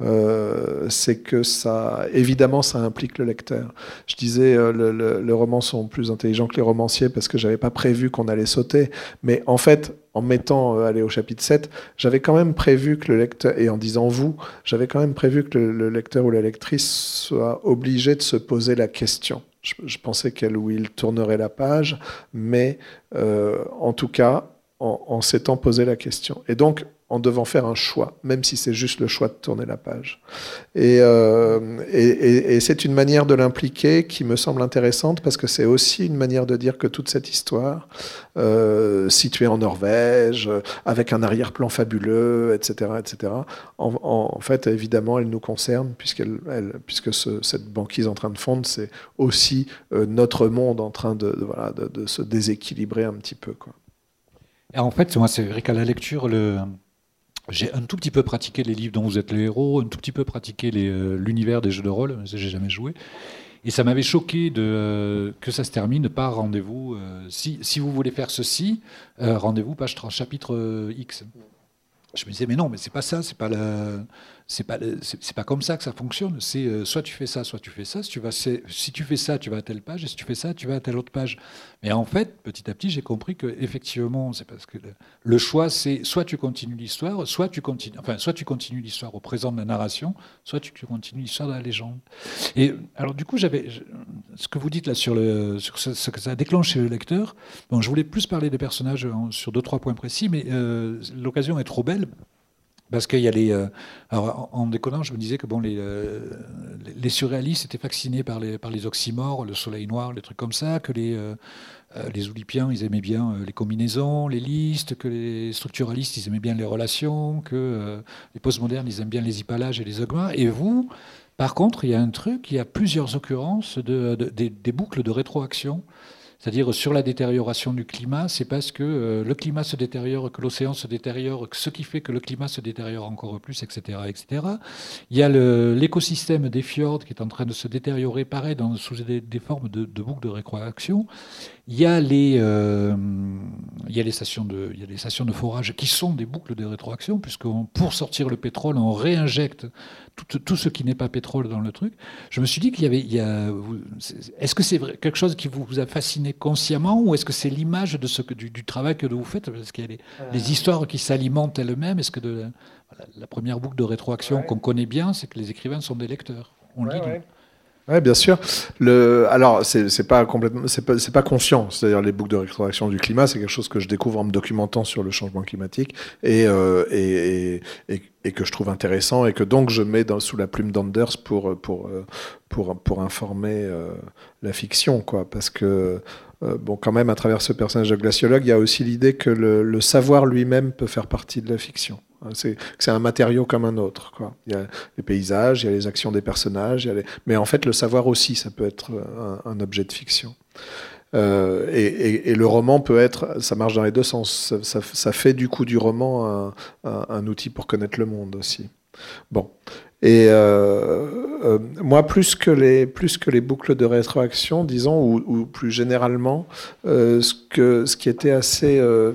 Speaker 3: euh, c'est que ça, évidemment, ça implique le lecteur. Je disais, euh, le, les romans sont plus intelligents que les romanciers parce que j'avais pas prévu qu'on allait sauter. Mais en fait, en mettant euh, aller au chapitre 7, j'avais quand même prévu que le lecteur, et en disant vous, j'avais quand même prévu que le, lecteur ou la lectrice soit obligé de se poser la question. Je, pensais qu'elle ou il tournerait la page, mais en tout cas, en, en s'étant posé la question. Et donc, en devant faire un choix, même si c'est juste le choix de tourner la page. Euh, et, c'est une manière de l'impliquer qui me semble intéressante parce que c'est aussi une manière de dire que toute cette histoire, euh, située en Norvège, avec un arrière-plan fabuleux, etc., etc., en, fait, évidemment, elle nous concerne puisqu'elle, puisque cette banquise en train de fondre, c'est aussi euh, notre monde en train de, de, se déséquilibrer un petit peu. Quoi.
Speaker 2: Et en fait, moi, c'est vrai qu'à la lecture, le, j'ai un tout petit peu pratiqué les livres dont vous êtes le héros, un tout petit peu pratiqué euh, l'univers des jeux de rôle, mais j'ai jamais joué. Et ça m'avait choqué euh, que ça se termine par rendez-vous. Euh, si, si, vous voulez faire ceci, rendez-vous page 3, chapitre X. Je me disais, mais non, mais c'est pas ça, c'est pas la, c'est pas c'est pas comme ça que ça fonctionne. C'est euh, soit tu fais ça, soit tu fais ça. Si tu vas si tu fais ça, tu vas à telle page, et si tu fais ça, tu vas à telle autre page. Mais en fait, petit à petit, j'ai compris que effectivement, c'est parce que le, choix, c'est soit tu continues l'histoire, soit tu continues, enfin, soit tu continues l'histoire au présent de la narration, soit tu, continues l'histoire de la légende. Et alors du coup, j'avais ce que vous dites là sur le sur ce, que ça déclenche chez le lecteur. Bon, je voulais plus parler des personnages sur deux trois points précis, mais euh, l'occasion est trop belle parce qu'il y a les. Euh, alors, en, déconnant, je me disais que bon, les, euh, les surréalistes étaient fascinés par les, par les oxymores, le soleil noir, les trucs comme ça, que les, euh, les oulipiens, ils aimaient bien les combinaisons, les listes, que les structuralistes, ils aimaient bien les relations, que les postmodernes, ils aiment bien les hypalages et les augments. Et vous, par contre, il y a un truc, il y a plusieurs occurrences de, des boucles de rétroaction. C'est-à-dire sur la détérioration du climat, c'est parce que euh, le climat se détériore, que l'océan se détériore, ce qui fait que le climat se détériore encore plus, etc. etc. Il y a l'écosystème des fjords qui est en train de se détériorer, pareil, dans, sous des, formes de, de boucles de rétroaction. Il y a les, euh, il y a les, stations de, il y a les stations de forage qui sont des boucles de rétroaction, puisque pour sortir le pétrole, on réinjecte tout, tout ce qui n'est pas pétrole dans le truc. Je me suis dit qu'il y avait. Il y a, est-ce que c'est quelque chose qui vous, a fasciné consciemment, ou est-ce que c'est l'image de ce que, du, travail que vous faites? Parce qu'il y a les, les euh. histoires qui s'alimentent elles-mêmes. Est-ce que de, la première boucle de rétroaction qu'on connaît bien, c'est que les écrivains sont des lecteurs. On lit.
Speaker 3: Oui, bien sûr. Le, alors, c'est pas complètement, c'est pas, conscient. C'est-à-dire les boucles de rétroaction du climat, c'est quelque chose que je découvre en me documentant sur le changement climatique et, euh, et, et, et, que je trouve intéressant et que donc je mets dans, sous la plume d'Anders pour, pour, pour, pour, informer euh, la fiction, quoi. Parce que euh, bon, quand même, à travers ce personnage de glaciologue, il y a aussi l'idée que le savoir lui-même peut faire partie de la fiction. C'est un matériau comme un autre. Il y a les paysages, il y a les actions des personnages, mais en fait le savoir aussi, ça peut être un, objet de fiction. Euh, et, le roman peut être, ça marche dans les deux sens, ça, fait du coup du roman un, outil pour connaître le monde aussi. Bon. Et euh, euh, moi, plus que, les, boucles de rétroaction, disons, ou, plus généralement, ce, qui était assez euh,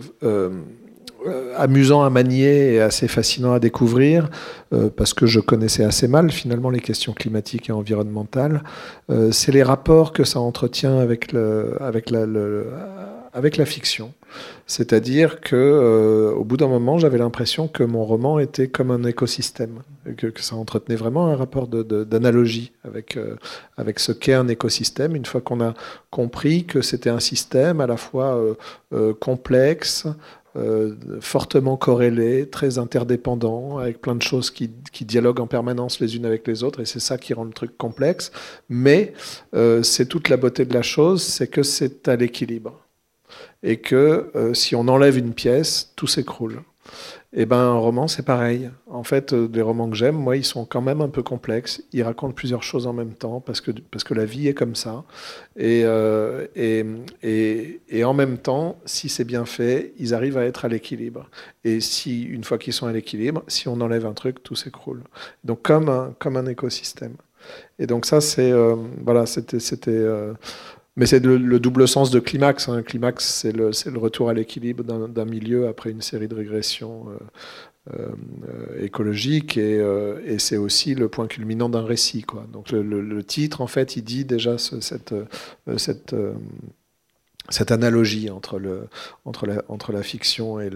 Speaker 3: amusant à manier et assez fascinant à découvrir, euh, parce que je connaissais assez mal finalement les questions climatiques et environnementales, euh, c'est les rapports que ça entretient avec, le, avec, la, avec la fiction. C'est-à-dire que euh, au bout d'un moment, j'avais l'impression que mon roman était comme un écosystème, que, ça entretenait vraiment un rapport d'analogie avec, euh, avec ce qu'est un écosystème. Une fois qu'on a compris que c'était un système à la fois euh, complexe, fortement corrélé, très interdépendant, avec plein de choses qui, qui, dialoguent en permanence les unes avec les autres, et c'est ça qui rend le truc complexe. Mais c'est toute la beauté de la chose, c'est que c'est à l'équilibre et que euh, si on enlève une pièce, tout s'écroule. Et eh ben un roman, c'est pareil. En fait, euh, les romans que j'aime, moi, ils sont quand même un peu complexes. Ils racontent plusieurs choses en même temps parce que parce que la vie est comme ça. Et euh, et, et, et, en même temps, si c'est bien fait, ils arrivent à être à l'équilibre. Et si une fois qu'ils sont à l'équilibre, si on enlève un truc, tout s'écroule. Donc comme un comme un écosystème. Et donc ça, c'est voilà, c'était c'était mais c'est le, double sens de climax. Hein. climax, c'est le, retour à l'équilibre d'un milieu après une série de régressions euh, euh, écologiques. Et, euh, et c'est aussi le point culminant d'un récit. Donc le, titre, en fait, il dit déjà cette, analogie entre, la, fiction et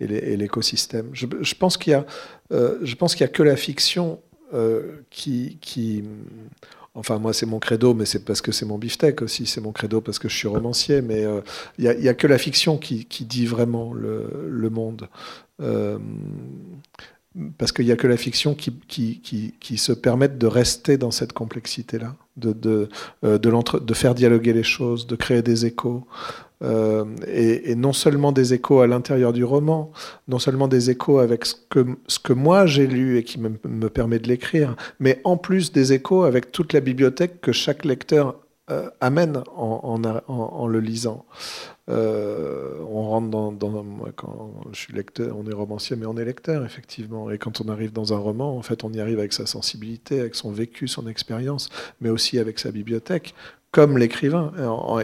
Speaker 3: l'écosystème. Je, pense qu'il y a, que la fiction qui Enfin, moi, c'est mon credo, mais c'est parce que c'est mon beefsteak aussi. C'est mon credo parce que je suis romancier. Mais il euh, n'y a, que la fiction qui, dit vraiment le, monde. Euh, parce qu'il n'y a que la fiction qui, se permette de rester dans cette complexité-là, euh, de, faire dialoguer les choses, de créer des échos. Euh, et, non seulement des échos à l'intérieur du roman, non seulement des échos avec ce que, moi j'ai lu et qui me, me permet de l'écrire, mais en plus des échos avec toute la bibliothèque que chaque lecteur euh, amène en, le lisant. Euh, on rentre dans, dans, quand je suis lecteur, on est romancier, mais on est lecteur effectivement. Et quand on arrive dans un roman, en fait, on y arrive avec sa sensibilité, avec son vécu, son expérience, mais aussi avec sa bibliothèque comme l'écrivain.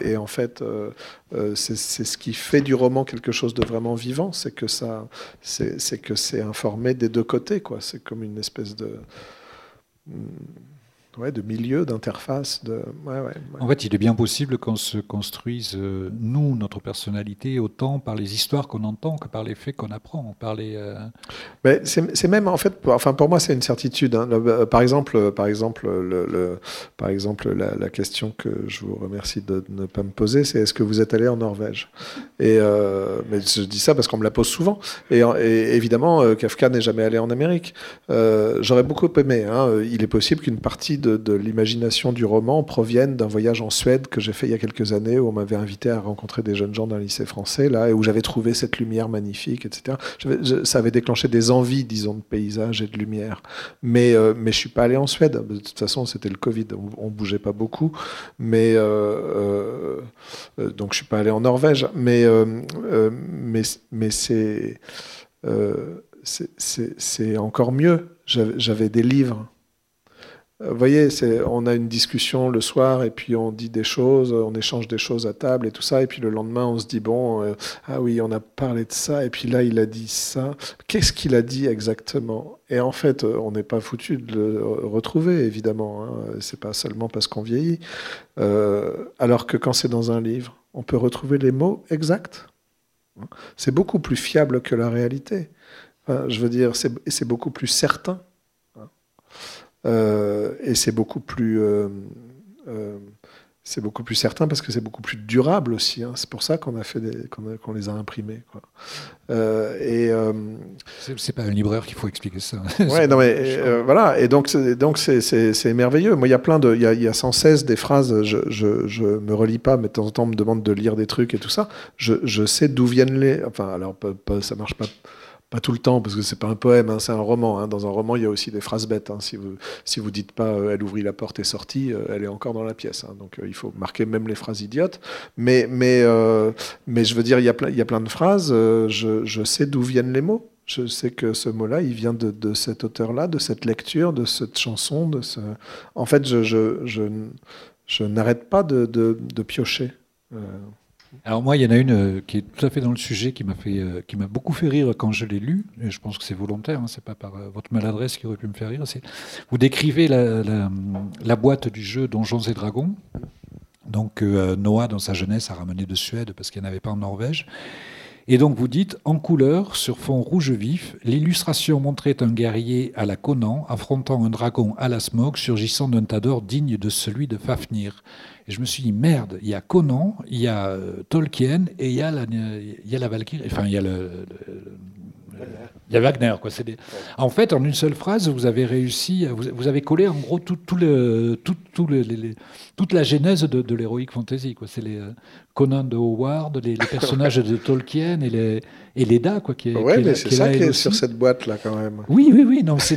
Speaker 3: Et en fait, euh, euh, c'est ce qui fait du roman quelque chose de vraiment vivant, c'est que ça, c'est que c'est informé des deux côtés, quoi. C'est comme une espèce de ouais, de milieu, d'interface. De... Ouais, ouais,
Speaker 2: en fait, il est bien possible qu'on se construise, euh, nous, notre personnalité, autant par les histoires qu'on entend que par les faits qu'on apprend. Par les, euh,
Speaker 3: c'est même, en fait, pour, enfin, pour moi, c'est une certitude. Hein. Euh, par exemple, par exemple, le, par exemple la, question que je vous remercie de ne pas me poser, c'est est-ce que vous êtes allé en Norvège? Et, mais Je dis ça parce qu'on me la pose souvent. Et, évidemment, Kafka n'est jamais allé en Amérique. J'aurais beaucoup aimé. Hein. Il est possible qu'une partie de, l'imagination du roman proviennent d'un voyage en Suède que j'ai fait il y a quelques années, où on m'avait invité à rencontrer des jeunes gens d'un lycée français, là, et où j'avais trouvé cette lumière magnifique, etc. ça avait déclenché des envies, disons, de paysage et de lumière. Mais, euh, mais je suis pas allé en Suède. De toute façon, c'était le Covid, on, ne bougeait pas beaucoup. Mais, euh, euh, donc, je suis pas allé en Norvège. Mais, mais, mais c'est c'est encore mieux. J'avais des livres euh, vous voyez, on a une discussion le soir et puis on dit des choses, on échange des choses à table et tout ça, et puis le lendemain on se dit bon, euh, ah oui, on a parlé de ça, et puis là il a dit ça. Qu'est-ce qu'il a dit exactement? Et en fait, euh, on n'est pas foutu de le retrouver, évidemment. Hein. C'est pas seulement parce qu'on vieillit. alors que quand c'est dans un livre, on peut retrouver les mots exacts. C'est beaucoup plus fiable que la réalité. je veux dire, c'est beaucoup plus certain. Euh, et c'est beaucoup plus euh, euh, c'est beaucoup plus certain parce que c'est beaucoup plus durable aussi. Hein. C'est pour ça qu'on a fait qu'on, les a imprimés. Quoi.
Speaker 2: Et c'est, pas un libraire qu'il faut expliquer ça.
Speaker 3: ouais, non mais voilà. Et donc c'est, donc c'est, merveilleux. Moi, il y a plein de, il y a, y a, sans cesse des phrases. Je, je, je, me relis pas, mais de temps en temps on me demande de lire des trucs et tout ça. Je, je sais d'où viennent les. Enfin, alors ça marche pas pas tout le temps, parce que c'est pas un poème, hein, c'est un roman. Hein. Dans un roman, il y a aussi des phrases bêtes. Hein. Si vous si vous dites pas euh, elle ouvrit la porte et sortit, euh, elle est encore dans la pièce. Donc euh, il faut marquer même les phrases idiotes. Mais mais mais je veux dire, il y a plein il y a plein de phrases. Je, je, sais d'où viennent les mots. Je sais que ce mot-là, il vient de, de cet auteur-là, de cette lecture, de cette chanson. De ce... En fait, je, je, je, je n'arrête pas de, de, de piocher.
Speaker 2: Alors moi, il y en a une euh, qui est tout à fait dans le sujet, qui m'a fait, euh, qui m'a beaucoup fait rire quand je l'ai lu. Et je pense que c'est volontaire, hein, c'est pas par euh, votre maladresse qui aurait pu me faire rire. Vous décrivez la, boîte du jeu Donjons et Dragons, donc Noah, dans sa jeunesse, a ramené de Suède parce qu'il n'y en avait pas en Norvège. Et donc vous dites, en couleur, sur fond rouge vif, l'illustration montrait un guerrier à la Conan affrontant un dragon à la Smog surgissant d'un tas d'or digne de celui de Fafnir. Et je me suis dit, merde, il y a Conan, il y a euh, Tolkien et il y a la, il y a la Valkyrie, enfin il y a le il y a Wagner. Quoi. En fait, en une seule phrase, vous avez réussi, vous, avez collé en gros toute la genèse de, de l'héroïque fantasy. C'est les euh, Conan de Howard, les, les personnages de Tolkien et les, et Leda, quoi, qui est,
Speaker 3: ouais, mais c'est ça qui est sur cette boîte-là, quand même.
Speaker 2: Oui, oui, oui. Non, c'est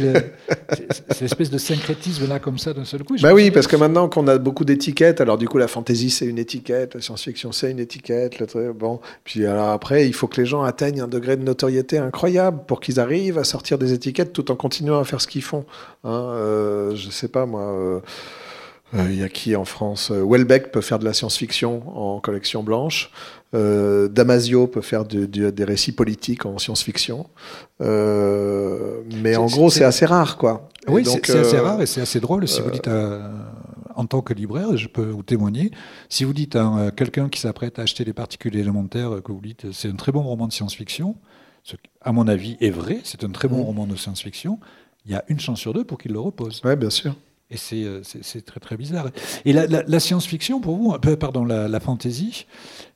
Speaker 2: l'espèce de syncrétisme-là, comme ça, d'un seul coup.
Speaker 3: Bah oui, parce que maintenant qu'on a beaucoup d'étiquettes, alors du coup, la fantasy, c'est une étiquette, la science-fiction, c'est une étiquette. Le... Bon. Puis alors après, il faut que les gens atteignent un degré de notoriété incroyable pour qu'ils arrivent à sortir des étiquettes tout en continuant à faire ce qu'ils font. Hein, euh, je sais pas, moi. Euh, euh, il y a qui en France? Welbeck peut faire de la science-fiction en collection blanche. Euh, Damasio peut faire des récits politiques en science-fiction. Euh, mais en gros, c'est assez rare, quoi.
Speaker 2: oui, c'est assez rare et c'est assez drôle. Si vous dites en tant que libraire, je peux vous témoigner, si vous dites à quelqu'un qui s'apprête à acheter les particules élémentaires, que vous dites c'est un très bon roman de science-fiction, ce qui, à mon avis, est vrai, c'est un très bon mmh. roman de science-fiction, il y a une chance sur deux pour qu'il le repose.
Speaker 3: Oui, bien sûr.
Speaker 2: Et euh, c'est très très bizarre. Et la, science-fiction, pour vous, euh, pardon, la, la fantasy,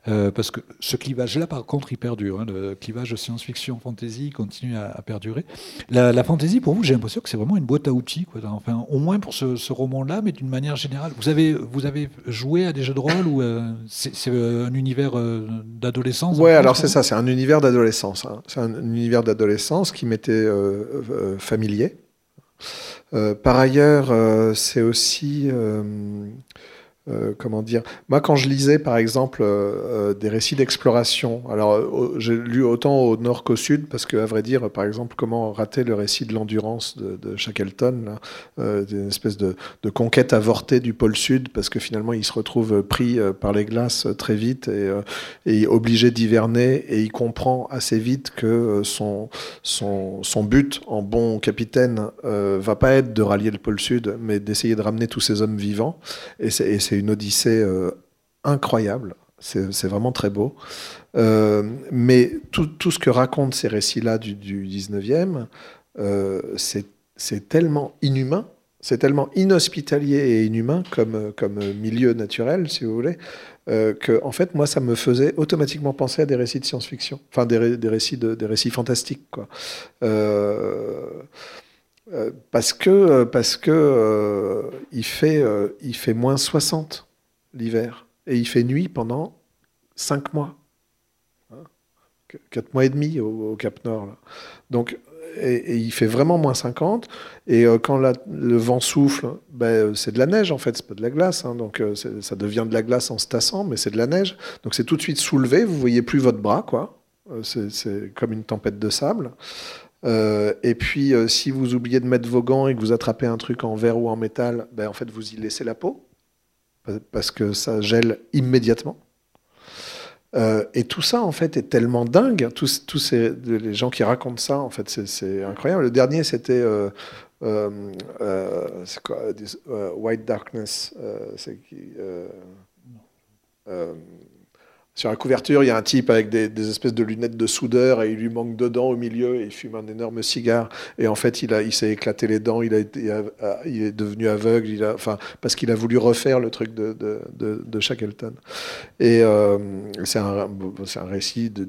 Speaker 2: euh, parce que ce clivage-là, par contre, il perdure. Hein, le clivage science-fiction-fantasy continue à, perdurer. La, la fantasy, pour vous, j'ai l'impression que c'est vraiment une boîte à outils. Quoi. Enfin, au moins pour ce, roman-là, mais d'une manière générale. Vous avez, vous avez joué à des jeux de rôle ou c'est un univers d'adolescence
Speaker 3: Ouais, alors c'est ça, c'est un univers d'adolescence. Hein. C'est un univers d'adolescence qui m'était familier. Euh, par ailleurs, euh, c'est aussi euh, comment dire Moi, quand je lisais, par exemple, euh, euh, des récits d'exploration, alors j'ai lu autant au nord qu'au sud, parce que, à vrai dire, par exemple, comment rater le récit de l'endurance de, de, Shackleton, une espèce de, conquête avortée du pôle sud, parce que finalement, il se retrouve pris par les glaces très vite et, et obligé d'hiverner, et il comprend assez vite que son but en bon capitaine va pas être de rallier le pôle sud, mais d'essayer de ramener tous ces hommes vivants. Et c'est une odyssée euh, incroyable. C'est vraiment très beau. Euh, mais tout, ce que racontent ces récits-là du, du, 19e, euh, c'est tellement inhumain, c'est tellement inhospitalier et inhumain comme, milieu naturel, si vous voulez, que en fait, moi, ça me faisait automatiquement penser à des récits de science-fiction, enfin des, récits de, des récits fantastiques, quoi. Euh, parce que, euh, parce que euh, il, fait, il fait moins 60 l'hiver et il fait nuit pendant 5 mois. 4 hein mois et demi au, Cap Nord. Donc, et, il fait vraiment moins 50. Et quand le vent souffle, ben, c'est de la neige en fait, c'est pas de la glace. Hein, donc ça devient de la glace en se tassant, mais c'est de la neige. Donc c'est tout de suite soulevé, vous voyez plus votre bras, quoi. C'est comme une tempête de sable. Euh, et puis, euh, si vous oubliez de mettre vos gants et que vous attrapez un truc en verre ou en métal, ben, en fait, vous y laissez la peau, parce que ça gèle immédiatement. Euh, et tout ça, en fait, est tellement dingue. Tous, tous ces, les gens qui racontent ça, en fait, c'est incroyable. Le dernier, c'était White Darkness. Sur la couverture, il y a un type avec des, espèces de lunettes de soudeur et il lui manque deux dents au milieu et il fume un énorme cigare. Et en fait, il, a, il s'est éclaté les dents, il, a il est devenu aveugle, il a, enfin, parce qu'il a voulu refaire le truc de, de, de, Shackleton. Et euh, c'est un, un, récit de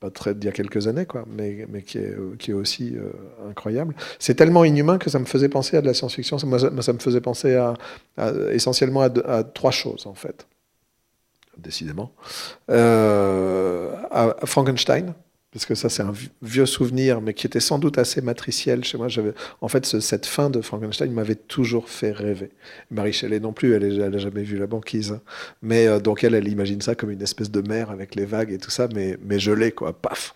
Speaker 3: pas très d'il y a quelques années, quoi, mais, mais qui, est, qui est aussi euh, incroyable. C'est tellement inhumain que ça me faisait penser à de la science-fiction. Ça, ça, me faisait penser à, essentiellement à, à, trois choses, en fait décidément, euh, Frankenstein, parce que ça c'est un vieux souvenir, mais qui était sans doute assez matriciel chez moi. En fait, cette fin de Frankenstein m'avait toujours fait rêver. Marie Shelley non plus, elle n'a jamais vu la banquise, mais euh, donc elle, elle imagine ça comme une espèce de mer avec les vagues et tout ça, mais mais gelé quoi, paf.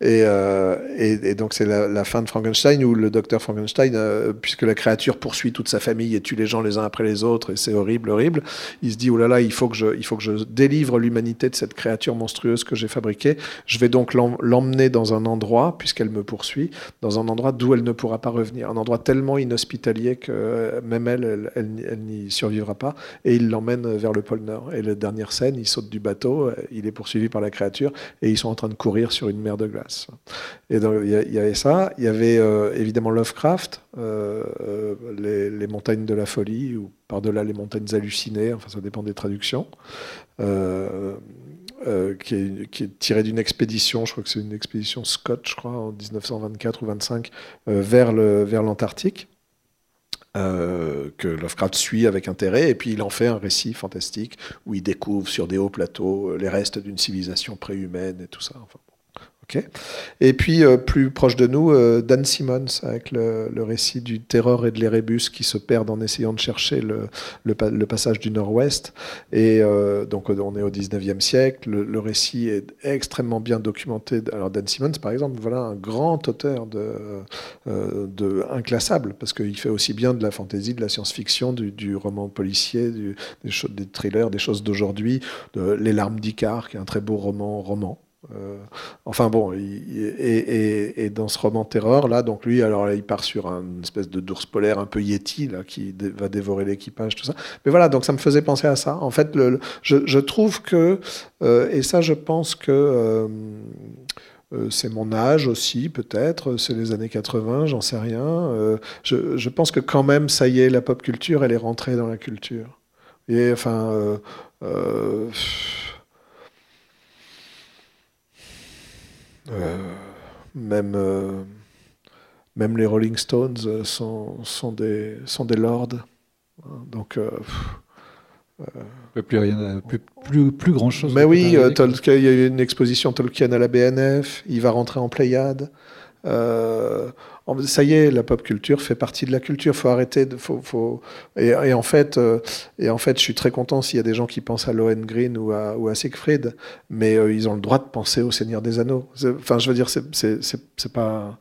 Speaker 3: Et, euh, donc c'est la, fin de Frankenstein où le docteur Frankenstein, euh, puisque la créature poursuit toute sa famille et tue les gens les uns après les autres, et c'est horrible, horrible, il se dit oh là là, il faut que je, il faut que je délivre l'humanité de cette créature monstrueuse que j'ai fabriquée. Je vais donc l'envoyer l'emmener dans un endroit, puisqu'elle me poursuit, dans un endroit d'où elle ne pourra pas revenir. Un endroit tellement inhospitalier que même elle, elle, n'y survivra pas. Et il l'emmène vers le pôle Nord. Et la dernière scène, il saute du bateau, il est poursuivi par la créature, et ils sont en train de courir sur une mer de glace. Et donc, il y, avait ça. Il y avait euh, évidemment Lovecraft, euh, euh, les, montagnes de la folie, ou par-delà les montagnes hallucinées, enfin ça dépend des traductions. Qui, est, tiré d'une expédition, je crois que c'est une expédition Scott, je crois, en 1924 ou 25, vers l'Antarctique. que Lovecraft suit avec intérêt, et puis il en fait un récit fantastique où il découvre sur des hauts plateaux les restes d'une civilisation préhumaine et tout ça. Enfin, et puis, euh, plus proche de nous, euh, Dan Simmons, avec le, récit du terreur et de l'érébus qui se perdent en essayant de chercher le, passage du Nord-Ouest. Et euh, donc, on est au 19e siècle. Le, récit est extrêmement bien documenté. Alors, Dan Simmons, par exemple, voilà un grand auteur de, inclassable, parce qu'il fait aussi bien de la fantaisie, de la science-fiction, du, roman policier, du, des, des, thrillers, des choses d'aujourd'hui, Les larmes d'Icare, qui est un très beau roman, roman euh, enfin bon, et, dans ce roman Terreur, là, donc lui, alors il part sur une espèce de d'ours polaire un peu yeti, là, qui va dévorer l'équipage, tout ça. Mais voilà, donc ça me faisait penser à ça. En fait, je, trouve que, euh, et ça, je pense que euh, c'est mon âge aussi, peut-être, c'est les années 80, j'en sais rien. Je, pense que quand même, ça y est, la pop culture, elle est rentrée dans la culture. Et enfin. Même, euh, même les Rolling Stones euh, sont, sont, des, sont des lords. Donc.
Speaker 2: plus rien, plus, plus, plus, grand chose.
Speaker 3: Mais oui, il y a eu une exposition Tolkien à la BNF, il va rentrer en Pléiade. Euh, ça y est, la pop culture fait partie de la culture. Faut arrêter. De, faut. Et, en fait, euh, et en fait, je suis très content s'il y a des gens qui pensent à Lohengrin ou à, ou à Siegfried, mais euh, ils ont le droit de penser au Seigneur des Anneaux. Enfin, je veux dire, c'est pas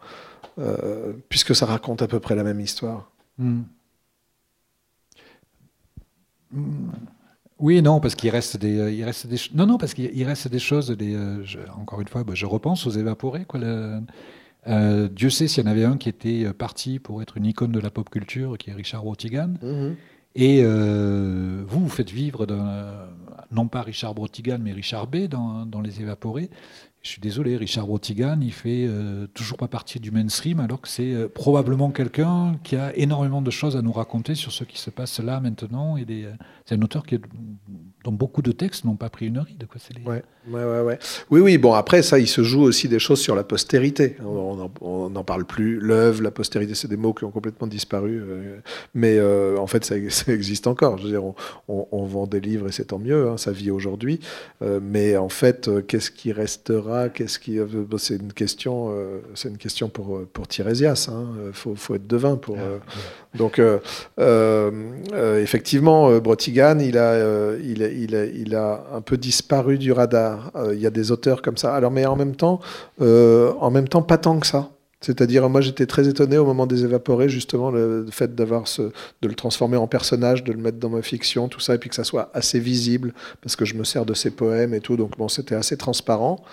Speaker 3: puisque ça raconte à peu près la même histoire. Hmm.
Speaker 2: Oui, non, parce qu'il reste des, il reste des, non, non, parce qu'il reste des choses. Des, encore une fois, bah, je repense aux évaporés, euh, Dieu sait s'il y en avait un qui était euh, parti pour être une icône de la pop culture, qui est Richard Brotigan. Mhm. Et euh, vous, vous faites vivre, non pas Richard Brotigan, mais Richard B dans, dans Les Évaporés. Je suis désolé, Richard Brotigan, il fait toujours pas partie du mainstream, alors que c'est probablement quelqu'un qui a énormément de choses à nous raconter sur ce qui se passe là maintenant. Et c'est un auteur qui est dont beaucoup de textes n'ont pas pris une ride. Quoi.
Speaker 3: Les... Ouais, ouais, ouais, Oui, oui, bon, après, ça, il se joue aussi des choses sur la postérité. On n'en parle plus. L'œuvre, la postérité, c'est des mots qui ont complètement disparu. Euh, mais euh, en fait, ça, existe encore. Je veux dire, on, vend des livres et c'est tant mieux, hein, ça vit aujourd'hui. Euh, mais en fait, qu'est-ce qui restera Qu'est-ce qui... C'est une question, c'est une question pour, pour Tirésias. Il hein. faut, faut, être devin pour... Donc, effectivement, Brotigan, il a... il a il, a, un peu disparu du radar. Euh, il y a des auteurs comme ça. Alors, mais en même temps, euh, en même temps, pas tant que ça. C'est-à-dire, moi, j'étais très étonné au moment des évaporés, justement, le fait d'avoir de le transformer en personnage, de le mettre dans ma fiction, tout ça, et puis que ça soit assez visible, parce que je me sers de ses poèmes et tout. Donc, bon, c'était assez transparent.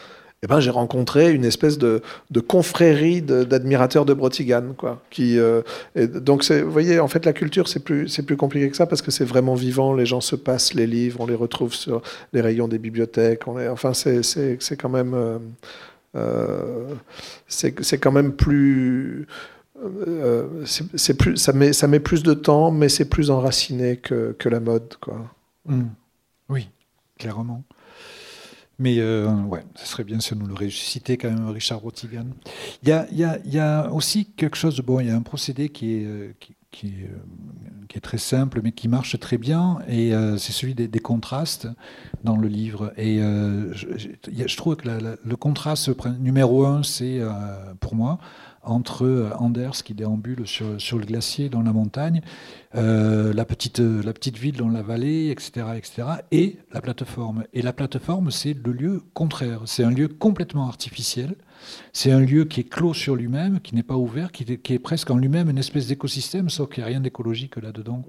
Speaker 3: Eh ben, j'ai rencontré une espèce de, de confrérie d'admirateurs de, Brotigan. Quoi, euh, donc, vous voyez, en fait, la culture, c'est plus, plus compliqué que ça parce que c'est vraiment vivant. Les gens se passent les livres, on les retrouve sur les rayons des bibliothèques. On enfin, c'est quand même. Euh, euh, c'est quand même plus. c'est plus ça, met, ça met plus de temps, mais c'est plus enraciné que, que la mode. Quoi.
Speaker 2: Mmh. Oui, clairement. Mais euh, ouais, ce serait bien si on nous le ressuscitait quand même, Richard Rotigan. Il y a, aussi quelque chose bon, il y a un procédé qui est, euh, qui, euh, très simple, mais qui marche très bien, et c'est celui des, contrastes dans le livre. Et je, trouve que le contraste numéro un, c'est pour moi entre euh, Anders qui déambule sur, le glacier dans la montagne, euh, la, petite, euh, la petite ville dans la vallée, etc., etc., et la plateforme. Et la plateforme, c'est le lieu contraire. C'est un lieu complètement artificiel. C'est un lieu qui est clos sur lui-même, qui n'est pas ouvert, qui est, presque en lui-même une espèce d'écosystème, sauf qu'il n'y a rien d'écologique là-dedans.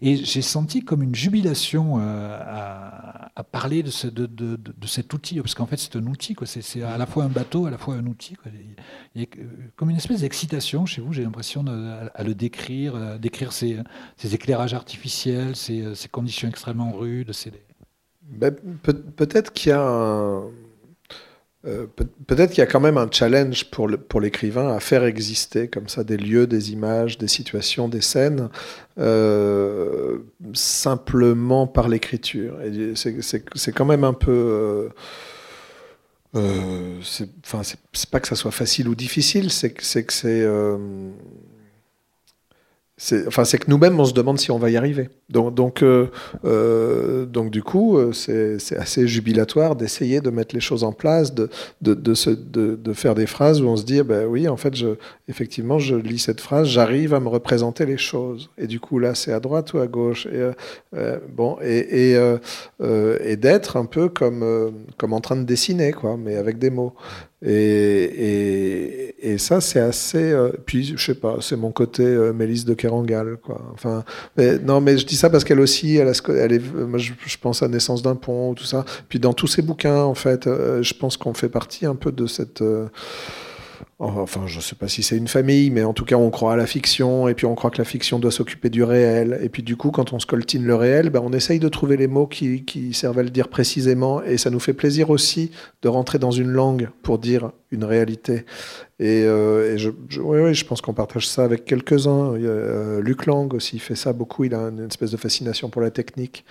Speaker 2: Et j'ai senti comme une jubilation euh, à, parler de, ce, de, de, de, cet outil, parce qu'en fait c'est un outil, c'est à la fois un bateau, à la fois un outil. Il y a comme une espèce d'excitation chez vous, j'ai l'impression à, le décrire, à décrire ces, ces éclairages artificiels, ces, ces, conditions extrêmement rudes.
Speaker 3: Ben, peut-être qu'il y a un euh, peut-être qu'il y a quand même un challenge pour, l'écrivain à faire exister comme ça des lieux, des images, des situations, des scènes, euh, simplement par l'écriture. c'est quand même un peu... Euh, enfin, c'est pas que ça soit facile ou difficile, c'est que c'est c'est enfin, que nous-mêmes, on se demande si on va y arriver. Donc, donc, euh, euh, du coup, euh, c'est assez jubilatoire d'essayer de mettre les choses en place, de, de, de, faire des phrases où on se dit, ben oui, en fait, je, effectivement, je lis cette phrase, j'arrive à me représenter les choses. Et du coup, là, c'est à droite ou à gauche? Et, bon, et, et d'être un peu comme, comme en train de dessiner, quoi, mais avec des mots. Et, et, ça, c'est assez. Euh, puis, je sais pas, c'est mon côté euh, Mélisse de Kerangal, quoi. Enfin, mais, non, mais je dis ça parce qu'elle aussi, elle, a, elle est, moi, je, pense à Naissance d'un pont, tout ça. Puis, dans tous ses bouquins, en fait, euh, je pense qu'on fait partie un peu de cette enfin je ne sais pas si c'est une famille, mais en tout cas on croit à la fiction, et puis on croit que la fiction doit s'occuper du réel, et puis du coup quand on scoltine le réel, ben, on essaye de trouver les mots qui servent à le dire précisément, et ça nous fait plaisir aussi de rentrer dans une langue pour dire une réalité. Et, euh, je, oui, je pense qu'on partage ça avec quelques-uns. Euh, Luc Lang aussi fait ça beaucoup. Il a une espèce de fascination pour la technique.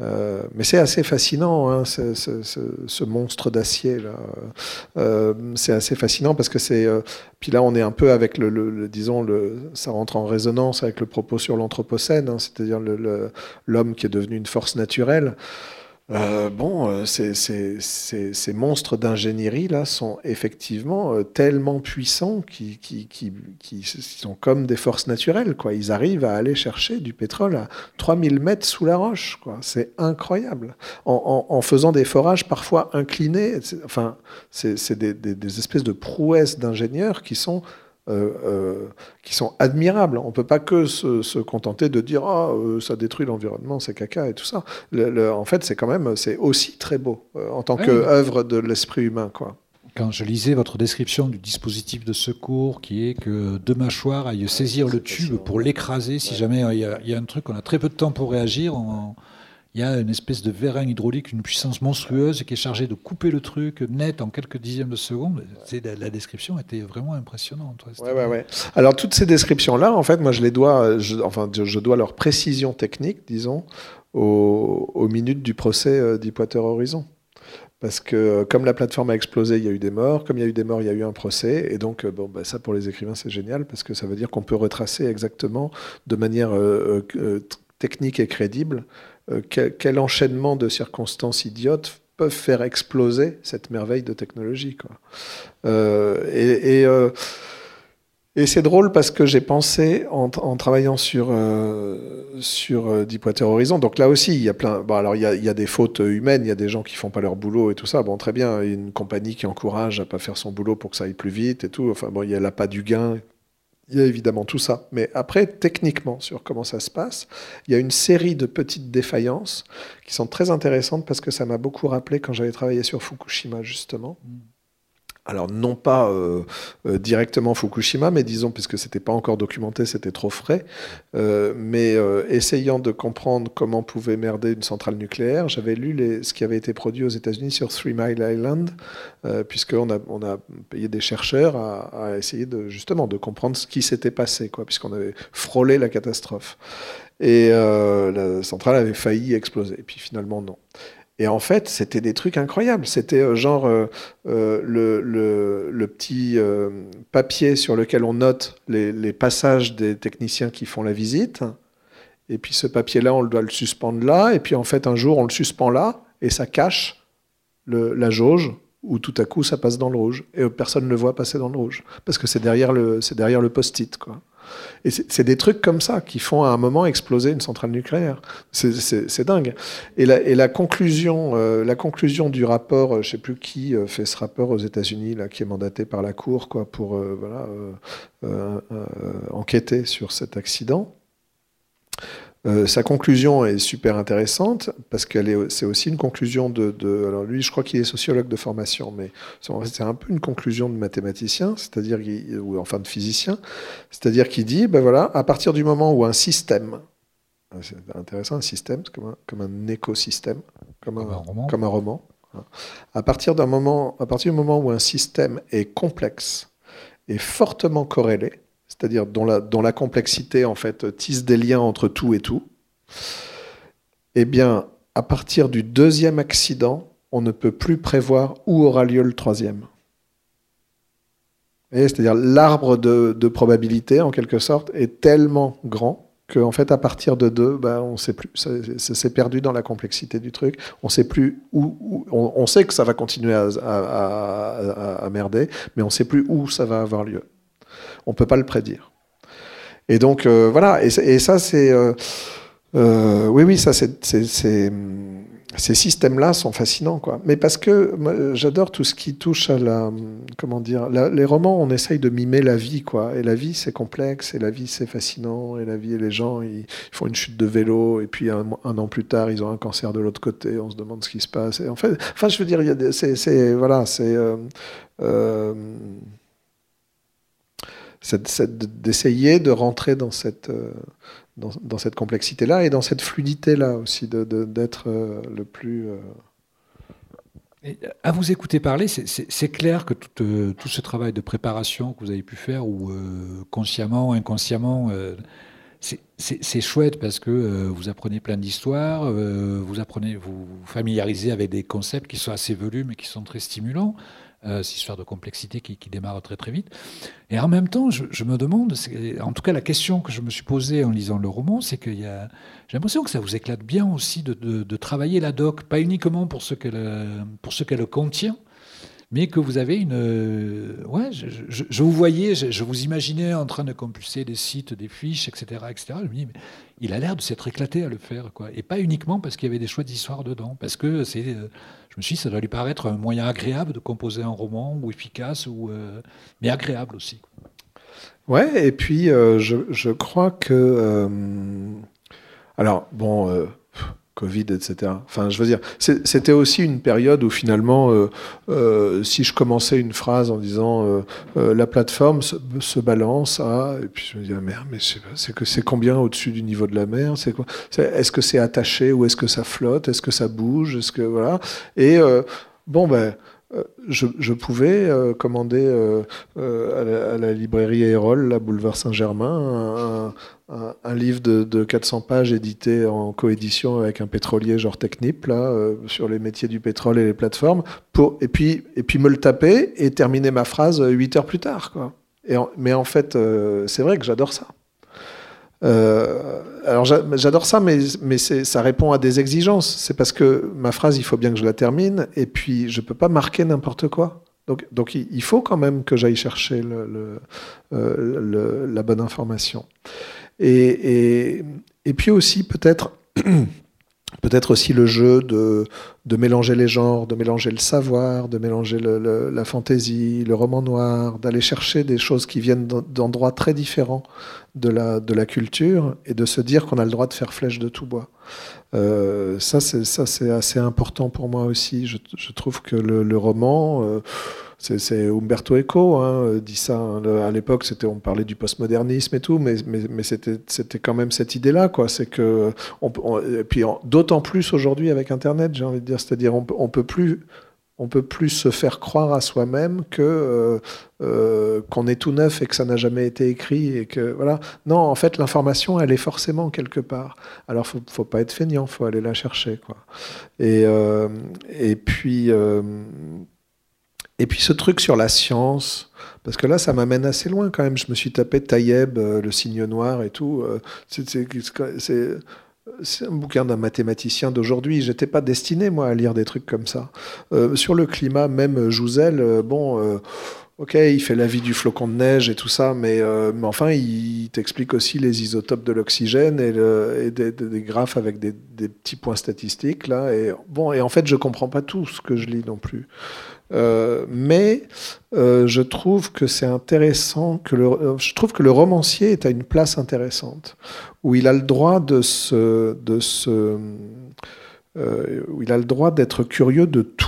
Speaker 3: Euh, mais c'est assez fascinant, hein, ce, monstre d'acier c'est assez fascinant parce que c'est. puis là, on est un peu avec le, disons, le, ça rentre en résonance avec le propos sur l'anthropocène, hein, c'est-à-dire l'homme qui est devenu une force naturelle. Euh, bon, euh, ces, monstres d'ingénierie là sont effectivement euh, tellement puissants qu'ils qui, sont comme des forces naturelles. Quoi. Ils arrivent à aller chercher du pétrole à 3000 mètres sous la roche. C'est incroyable. En, faisant des forages parfois inclinés. Enfin, c'est des, des espèces de prouesses d'ingénieurs qui sont euh, euh, qui sont admirables. On ne peut pas que se, contenter de dire ah ça détruit l'environnement, c'est caca et tout ça. en fait, c'est quand même c'est aussi très beau en tant qu'œuvre de l'esprit humain, quoi.
Speaker 2: Quand je lisais votre description du dispositif de secours, qui est que deux mâchoires aillent saisir le tube pour l'écraser, si jamais il y, a, il y, a un truc, on a très peu de temps pour réagir, on, il y a une espèce de vérin hydraulique, une puissance monstrueuse qui est chargée de couper le truc net en quelques dixièmes de seconde. La, la description était vraiment impressionnante.
Speaker 3: Ouais, ouais, ouais. Alors toutes ces descriptions-là, en fait, moi je les dois, enfin je dois leur précision technique, disons, aux, minutes du procès euh, Deepwater Horizon. Parce que euh, comme la plateforme a explosé, il y a eu des morts. Comme il y a eu des morts, il y a eu un procès. Et donc, euh, bon, bah, ça pour les écrivains, c'est génial parce que ça veut dire qu'on peut retracer exactement de manière technique et crédible euh, quel, enchaînement de circonstances idiotes peuvent faire exploser cette merveille de technologie. Quoi. Euh, et, euh, et, c'est drôle parce que j'ai pensé en, travaillant sur, sur Deepwater Horizon. Donc là aussi, il y a plein. Bon, alors il y, a, des fautes humaines, il y a des gens qui font pas leur boulot et tout ça. Bon, très bien. Une compagnie qui encourage à pas faire son boulot pour que ça aille plus vite et tout. Enfin bon, il y a la pas du gain il y a évidemment tout ça. Mais après, techniquement, sur comment ça se passe, il y a une série de petites défaillances qui sont très intéressantes parce que ça m'a beaucoup rappelé quand j'avais travaillé sur Fukushima, justement. Mm alors non pas euh, euh, directement Fukushima, mais disons, puisque c'était pas encore documenté, c'était trop frais, euh, mais essayant de comprendre comment pouvait merder une centrale nucléaire, j'avais lu ce qui avait été produit aux États-Unis sur Three Mile Island, puisqu'on a, on a payé des chercheurs à, essayer justement de comprendre ce qui s'était passé, puisqu'on avait frôlé la catastrophe. Et la centrale avait failli exploser, puis finalement non. Et en fait, c'était des trucs incroyables. C'était euh, genre euh, euh, le, petit papier sur lequel on note les, passages des techniciens qui font la visite. Et puis ce papier-là, on doit le suspendre là. Et puis en fait, un jour, on le suspend là et ça cache la jauge où tout à coup, ça passe dans le rouge. Et personne ne le voit passer dans le rouge. Parce que c'est derrière le, derrière le post-it. Quoi. Et c'est des trucs comme ça qui font à un moment exploser une centrale nucléaire. C'est dingue. Et la, conclusion, euh, la conclusion du rapport, euh, je sais plus qui euh, fait ce rapport aux États-Unis là, qui est mandaté par la Cour, quoi, pour voilà, enquêter sur cet accident. Euh, sa conclusion est super intéressante parce qu'elle c'est aussi une conclusion de, alors lui, je crois qu'il est sociologue de formation, mais c'est un peu une conclusion de mathématicien, c'est-à-dire ou enfin de physicien, c'est-à-dire qu'il dit, ben voilà, à partir du moment où un système, c'est intéressant, un système, c'est comme un, comme un écosystème, comme, un, roman, comme un roman. Hein. À partir d'un moment, à partir du moment où un système est complexe et fortement corrélé, c'est-à-dire dont la, dont la complexité en fait tisse des liens entre tout et tout, eh bien, à partir du deuxième accident, on ne peut plus prévoir où aura lieu le troisième. C'est-à-dire l'arbre de, de, probabilité, en quelque sorte, est tellement grand qu'en fait, à partir de deux, ben, on sait plus. C'est perdu dans la complexité du truc. On sait plus où. on, sait que ça va continuer à, à, à, merder, mais on sait plus où ça va avoir lieu on ne peut pas le prédire. Et donc, euh, voilà, et, ça, c'est... Euh, euh, oui, oui, ça, c'est... Ces systèmes-là sont fascinants, quoi. Mais parce que j'adore tout ce qui touche à la, comment dire, les romans, on essaye de mimer la vie, quoi. Et la vie, c'est complexe, et la vie, c'est fascinant, et la vie, les gens, ils, font une chute de vélo, et puis un, an plus tard, ils ont un cancer de l'autre côté. On se demande ce qui se passe. Et en fait, enfin, je veux dire, c'est, voilà, c'est d'essayer de rentrer dans cette, euh, dans, cette complexité-là et dans cette fluidité-là aussi, d'être euh, le plus... Euh,
Speaker 2: à vous écouter parler, c'est clair que tout, tout, ce travail de préparation que vous avez pu faire, ou consciemment, inconsciemment, c'est chouette parce que vous apprenez plein d'histoires, vous apprenez, vous, vous familiarisez avec des concepts qui sont assez velus mais qui sont très stimulants. Euh, cette histoire de complexité qui, démarre très très vite. Et en même temps, je, me demande, en tout cas la question que je me suis posée en lisant le roman, c'est que j'ai l'impression que ça vous éclate bien aussi de, travailler la doc, pas uniquement pour ce qu'elle contient, mais que vous avez une. Euh, ouais, je, vous voyais, je, vous imaginais en train de compulser des sites, des fiches, etc. etc. Je me dis, mais il a l'air de s'être éclaté à le faire. Et pas uniquement parce qu'il y avait des choix d'histoire dedans, parce que c'est. Euh, je me suis dit, ça doit lui paraître un moyen agréable de composer un roman, ou efficace, ou, euh, mais agréable aussi.
Speaker 3: Ouais, et puis je, je, crois que. alors, bon Covid, etc. Enfin, je veux dire, c'était aussi une période où finalement, euh, euh, si je commençais une phrase en disant euh, la plateforme se, balance à, et puis je me dis ah, merde, mais c'est que c'est combien au-dessus du niveau de la mer C'est quoi Est-ce que c'est attaché ou est-ce que ça flotte Est-ce que ça bouge Est-ce que voilà Et bon ben. Je, pouvais commander à la, librairie Aérol, la boulevard Saint-Germain, un, livre de, 400 pages édité en coédition avec un pétrolier genre Technip, là, euh, sur les métiers du pétrole et les plateformes, et, puis, et puis me le taper et terminer ma phrase 8 heures plus tard. Quoi. Mais en fait, euh, c'est vrai que j'adore ça. Euh, alors j'adore ça, mais, ça répond à des exigences. C'est parce que ma phrase, il faut bien que je la termine, et puis je peux pas marquer n'importe quoi. Donc, il faut quand même que j'aille chercher le, la bonne information. Et, puis aussi peut-être peut-être aussi le jeu de, de, mélanger les genres, de mélanger le savoir, de mélanger la fantaisie, le roman noir, d'aller chercher des choses qui viennent d'endroits très différents de la, de la culture et de se dire qu'on a le droit de faire flèche de tout bois. Euh, ça, c'est assez important pour moi aussi. Je, je trouve que le, le roman... Euh, c'est Umberto Eco hein, dit ça. Hein. à l'époque, c'était on parlait du postmodernisme et tout, mais, c'était quand même cette idée-là, quoi. C'est que et puis d'autant plus aujourd'hui avec Internet, j'ai envie de dire, c'est-à-dire on, on peut plus on peut plus se faire croire à soi-même que euh, euh, qu'on est tout neuf et que ça n'a jamais été écrit et que voilà. Non, en fait, l'information, elle est forcément quelque part. Alors, faut, faut pas être feignant, faut aller la chercher, quoi. Euh, et puis et puis ce truc sur la science, parce que là, ça m'amène assez loin quand même. Je me suis tapé Taïeb, euh, le signe noir et tout. Euh, c'est un bouquin d'un mathématicien d'aujourd'hui. J'étais pas destiné, moi, à lire des trucs comme ça. Euh, sur le climat, même Jouzel, bon ok, il fait la vie du flocon de neige et tout ça, mais, enfin, il t'explique aussi les isotopes de l'oxygène et, des, graphes avec des, des, petits points statistiques là. Et bon, et en fait, je comprends pas tout ce que je lis non plus. Euh, mais euh, je trouve que c'est intéressant que le, euh, je trouve que le romancier est à une place intéressante où il a le droit de se, où il a le droit d'être curieux de tout.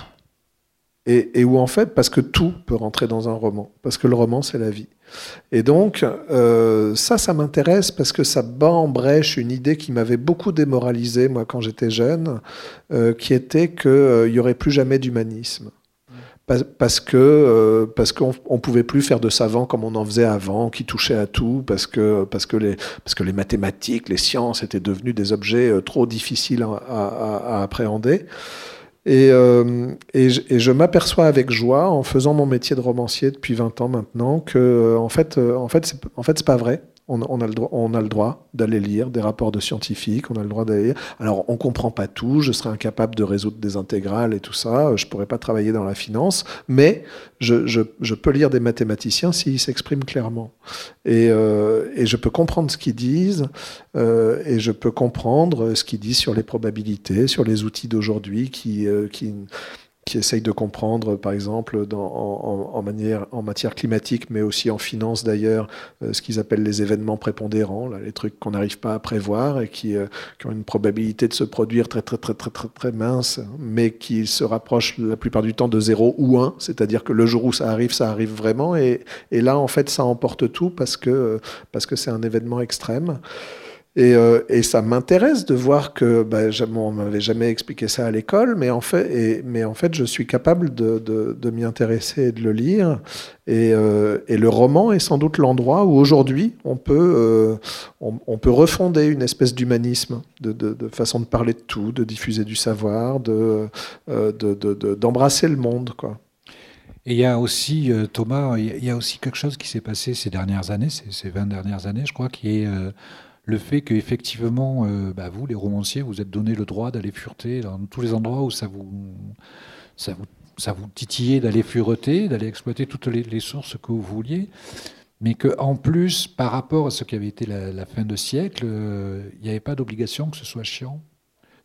Speaker 3: Et, et, où en fait parce que tout peut rentrer dans un roman parce que le roman c'est la vie. Et donc ça ça m'intéresse parce que ça bat en brèche une idée qui m'avait beaucoup démoralisé moi quand j'étais jeune qui était qu'il euh, y aurait plus jamais d'humanisme parce que euh, parce qu'on on pouvait plus faire de savants comme on en faisait avant, qui touchaient à tout, parce que parce que les parce que les mathématiques, les sciences étaient devenus des objets euh, trop difficiles à, appréhender. Et, euh, et je, m'aperçois avec joie, en faisant mon métier de romancier depuis 20 ans maintenant, que en fait, en fait, en fait, c'est pas vrai on, a le droit, on a le droit d'aller lire des rapports de scientifiques, on a le droit d'aller. Alors, on comprend pas tout, je serais incapable de résoudre des intégrales et tout ça, je pourrais pas travailler dans la finance, mais je, peux lire des mathématiciens s'ils s'expriment clairement. Et, euh, je peux comprendre ce qu'ils disent, euh, et je peux comprendre ce qu'ils disent sur les probabilités, sur les outils d'aujourd'hui qui, euh, qui qui essayent de comprendre, par exemple, en, matière climatique, mais aussi en finance d'ailleurs, euh, ce qu'ils appellent les événements prépondérants, les trucs qu'on n'arrive pas à prévoir et qui, euh, ont une probabilité de se produire très très très très très, mince, mais qui se rapprochent la plupart du temps de 0 ou 1, c'est-à-dire que le jour où ça arrive, ça arrive vraiment, et, là, en fait, ça emporte tout parce que c'est un événement extrême. Et, euh, et, ça m'intéresse de voir que, bah, on m'avait jamais expliqué ça à l'école, mais en fait, je suis capable de, m'y intéresser et de le lire. Et, euh, et le roman est sans doute l'endroit où aujourd'hui on peut, euh, refonder une espèce d'humanisme, de, façon de parler de tout, de diffuser du savoir, de, d'embrasser le monde.
Speaker 2: Et il y a aussi, Thomas, il y a aussi quelque chose qui s'est passé ces dernières années, ces, ces 20 dernières années, je crois, qui est le fait qu'effectivement, euh, bah vous, les romanciers, vous êtes donné le droit d'aller fureter dans tous les endroits où ça vous, ça vous, titillait d'aller fureter, d'aller exploiter toutes les, sources que vous vouliez, mais qu'en plus, par rapport à ce qui avait été la, la fin de siècle, euh, il n'y avait pas d'obligation que ce soit chiant.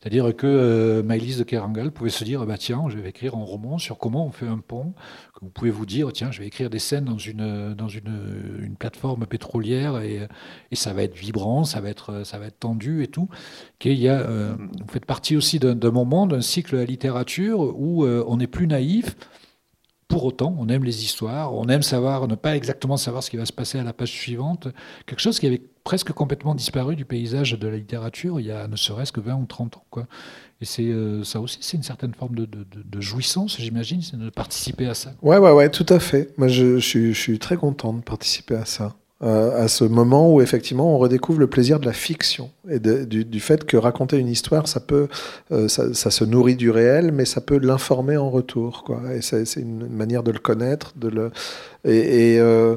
Speaker 2: C'est-à-dire que euh, Maëlys de Kerangal pouvait se dire bah, tiens, je vais écrire un roman sur comment on fait un pont. Vous pouvez vous dire tiens, je vais écrire des scènes dans une, dans une, une plateforme pétrolière et, et, ça va être vibrant, ça va être, ça va être tendu et tout. qu'il y a, euh, vous faites partie aussi d'un moment, d'un cycle de la littérature où euh, on n'est plus naïf. Pour autant, on aime les histoires, on aime savoir, ne pas exactement savoir ce qui va se passer à la page suivante. Quelque chose qui avait presque complètement disparu du paysage de la littérature il y a ne serait-ce que 20 ou 30 ans. Quoi. Et c'est euh, ça aussi, c'est une certaine forme de, jouissance, j'imagine, de participer à ça.
Speaker 3: Ouais, ouais, ouais, tout à fait. Moi, je suis très content de participer à ça. Euh, à ce moment où effectivement on redécouvre le plaisir de la fiction et du, fait que raconter une histoire, ça peut, euh, ça, se nourrit du réel, mais ça peut l'informer en retour, quoi. Et c'est une manière de le connaître, de le et, euh,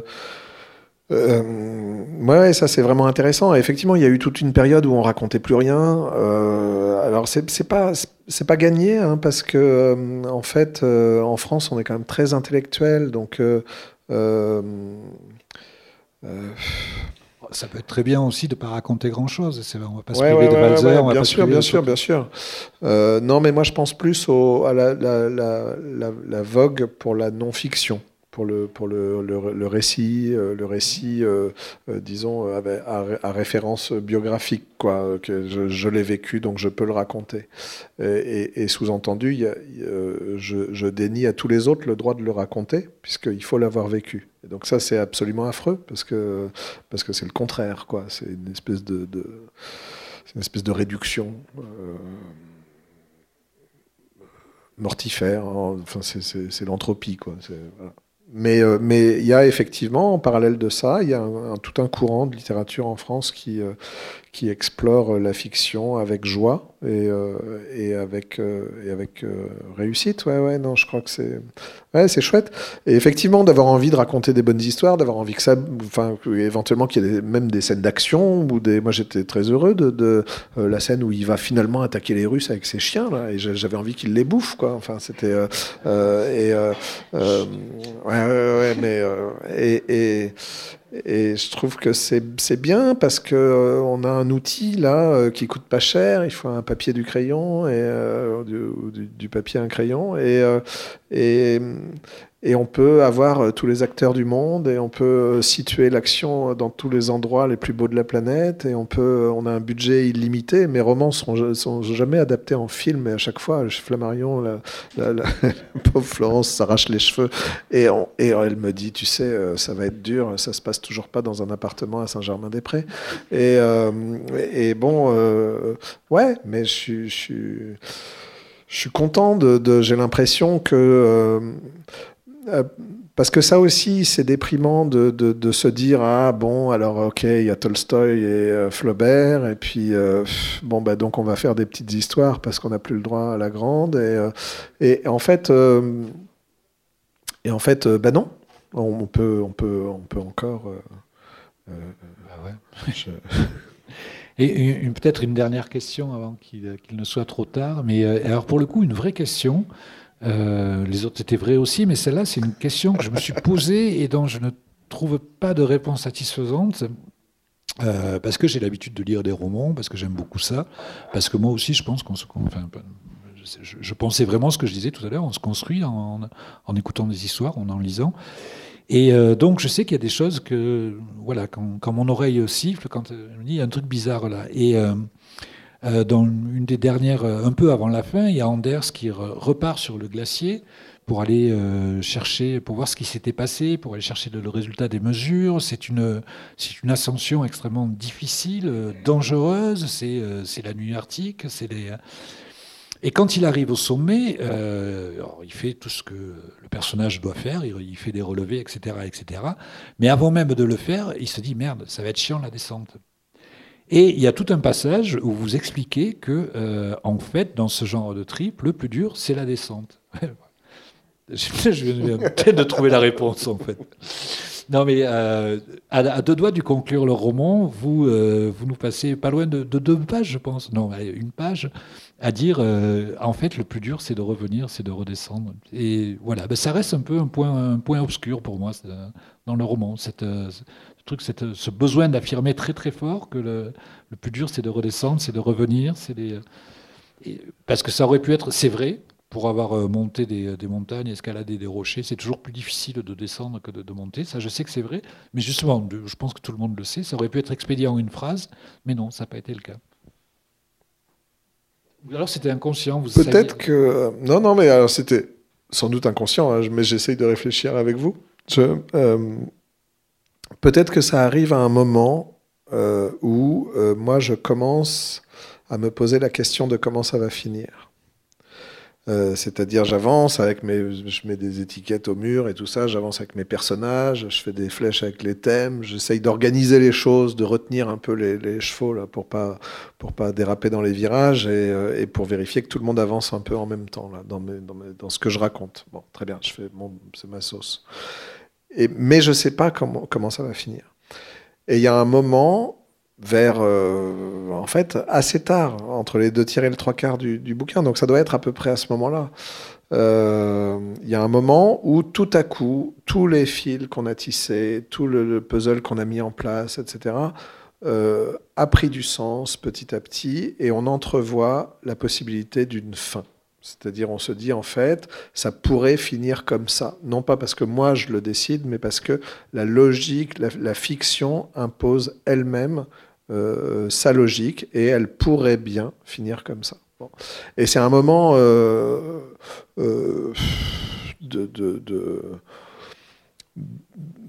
Speaker 3: ouais, ça c'est vraiment intéressant. Effectivement, il y a eu toute une période où on racontait plus rien. Alors c'est pas c'est pas gagné hein, parce que en fait en France on est quand même très intellectuel, donc. Euh,
Speaker 2: ça peut être très bien aussi de ne pas raconter grand-chose. On va pas se
Speaker 3: ouais,
Speaker 2: priver
Speaker 3: ouais,
Speaker 2: de Balzer.
Speaker 3: Ouais, bien sûr, bien sûr, bien sûr. Euh, non, mais moi je pense plus au, à la, la, la, la vogue pour la non-fiction pour le, pour le, le, le récit, le récit euh, euh, disons, à, à, référence biographique, quoi, que je, je l'ai vécu, donc je peux le raconter. Et, et, et sous-entendu, je, je dénie à tous les autres le droit de le raconter, puisqu'il faut l'avoir vécu. Donc ça, c'est absolument affreux, parce que c'est parce que le contraire, quoi. C'est une espèce de, de une espèce de réduction. Euh, mortifère, enfin c'est l'entropie quoi. Mais euh, mais il y a effectivement en parallèle de ça, il y a tout un courant de littérature en France qui euh, qui explore la fiction avec joie et, et avec, avec réussite. Ouais, ouais, non, je crois que c'est ouais, chouette. Et effectivement, d'avoir envie de raconter des bonnes histoires, d'avoir envie que ça, enfin, éventuellement qu'il y ait même des scènes d'action ou des. Moi, j'étais très heureux de, la scène où il va finalement attaquer les Russes avec ses chiens là, et j'avais envie qu'il les bouffe, quoi. Enfin, c'était et ouais, mais et, et et je trouve que c'est bien parce que euh, on a un outil là euh, qui coûte pas cher. Il faut un papier, du crayon et euh, du, papier, un crayon et, et et on peut avoir euh, tous les acteurs du monde et on peut euh, situer l'action dans tous les endroits les plus beaux de la planète et on peut euh, on a un budget illimité mes romans sont, sont jamais adaptés en film et à chaque fois Flammarion la, pauvre Florence s'arrache les cheveux et, et elle me dit tu sais ça va être dur ça se passe toujours pas dans un appartement à Saint-Germain-des-Prés. Et, et bon ouais mais je suis je suis content de, j'ai l'impression que euh, parce que ça aussi, c'est déprimant de, se dire ah bon alors ok il y a Tolstoy et euh, Flaubert et puis euh, bon bah donc on va faire des petites histoires parce qu'on n'a plus le droit à la grande et, et en fait et en fait bah non on, peut on peut on peut encore
Speaker 2: ouais. Et peut-être une dernière question avant qu'il ne soit trop tard. Mais alors pour le coup, une vraie question. Euh, les autres étaient vrais aussi, mais celle-là, c'est une question que je me suis posée et dont je ne trouve pas de réponse satisfaisante. Euh, parce que j'ai l'habitude de lire des romans, parce que j'aime beaucoup ça, parce que moi aussi, je pense qu'on se. Je, pensais vraiment ce que je disais tout à l'heure, on se construit en, écoutant des histoires, en en lisant. Et euh, donc, je sais qu'il y a des choses que, voilà, quand, mon oreille siffle, quand il me il y a un truc bizarre là. Dans une des dernières, euh, un peu avant la fin, il y a Anders qui repart sur le glacier pour aller euh, chercher, pour voir ce qui s'était passé, pour aller chercher le, résultat des mesures. C'est une, ascension extrêmement difficile, dangereuse. C'est, c'est la nuit arctique. C'est les, et quand il arrive au sommet, il fait tout ce que le personnage doit faire, il, il, fait des relevés, etc., etc. Mais avant même de le faire, il se dit merde, ça va être chiant la descente. Et il y a tout un passage où vous expliquez que, euh, en fait, dans ce genre de trip, le plus dur, c'est la descente. je viens peut-être de trouver la réponse, en fait. Non, mais euh, à, deux doigts du conclure le roman, vous, euh, vous nous passez pas loin de, deux pages, je pense. Non, une page à dire, en fait, le plus dur, c'est de revenir, c'est de redescendre. Et voilà, ben, ça reste un peu un point, un point obscur pour moi dans le roman, cette, truc, ce besoin d'affirmer très très fort que le, plus dur, c'est de redescendre, c'est de revenir, c'est parce que ça aurait pu être, c'est vrai, pour avoir euh, monté des, montagnes, escaladé des rochers, c'est toujours plus difficile de descendre que de, monter. Ça, je sais que c'est vrai, mais justement, je pense que tout le monde le sait. Ça aurait pu être expédié en une phrase, mais non, ça n'a pas été le cas. Alors c'était inconscient.
Speaker 3: Peut-être que euh, non, non, mais alors c'était sans doute inconscient, hein, mais j'essaye de réfléchir avec vous. Euh, peut-être que ça arrive à un moment euh, où euh, moi je commence à me poser la question de comment ça va finir. Euh, c'est-à-dire j'avance avec mes, je mets des étiquettes au mur et tout ça, j'avance avec mes personnages, je fais des flèches avec les thèmes, j'essaye d'organiser les choses, de retenir un peu les, chevaux pour pas pour pas déraper dans les virages et, pour vérifier que tout le monde avance un peu en même temps dans, dans ce que je raconte. Bon, très bien, je fais mon, c'est ma sauce mais je ne sais pas comment, ça va finir. Et il y a un moment, vers, euh, en fait, assez tard, entre les deux tiers et le trois quarts du, bouquin, donc ça doit être à peu près à ce moment-là. Euh, il y a un moment où tout à coup, tous les fils qu'on a tissés, tout le, puzzle qu'on a mis en place, etc., euh, a pris du sens petit à petit et on entrevoit la possibilité d'une fin. C'est-à-dire, on se dit en fait, ça pourrait finir comme ça. Non pas parce que moi je le décide, mais parce que la logique, la, fiction impose elle-même euh, sa logique et elle pourrait bien finir comme ça. Et c'est un moment euh, euh, de,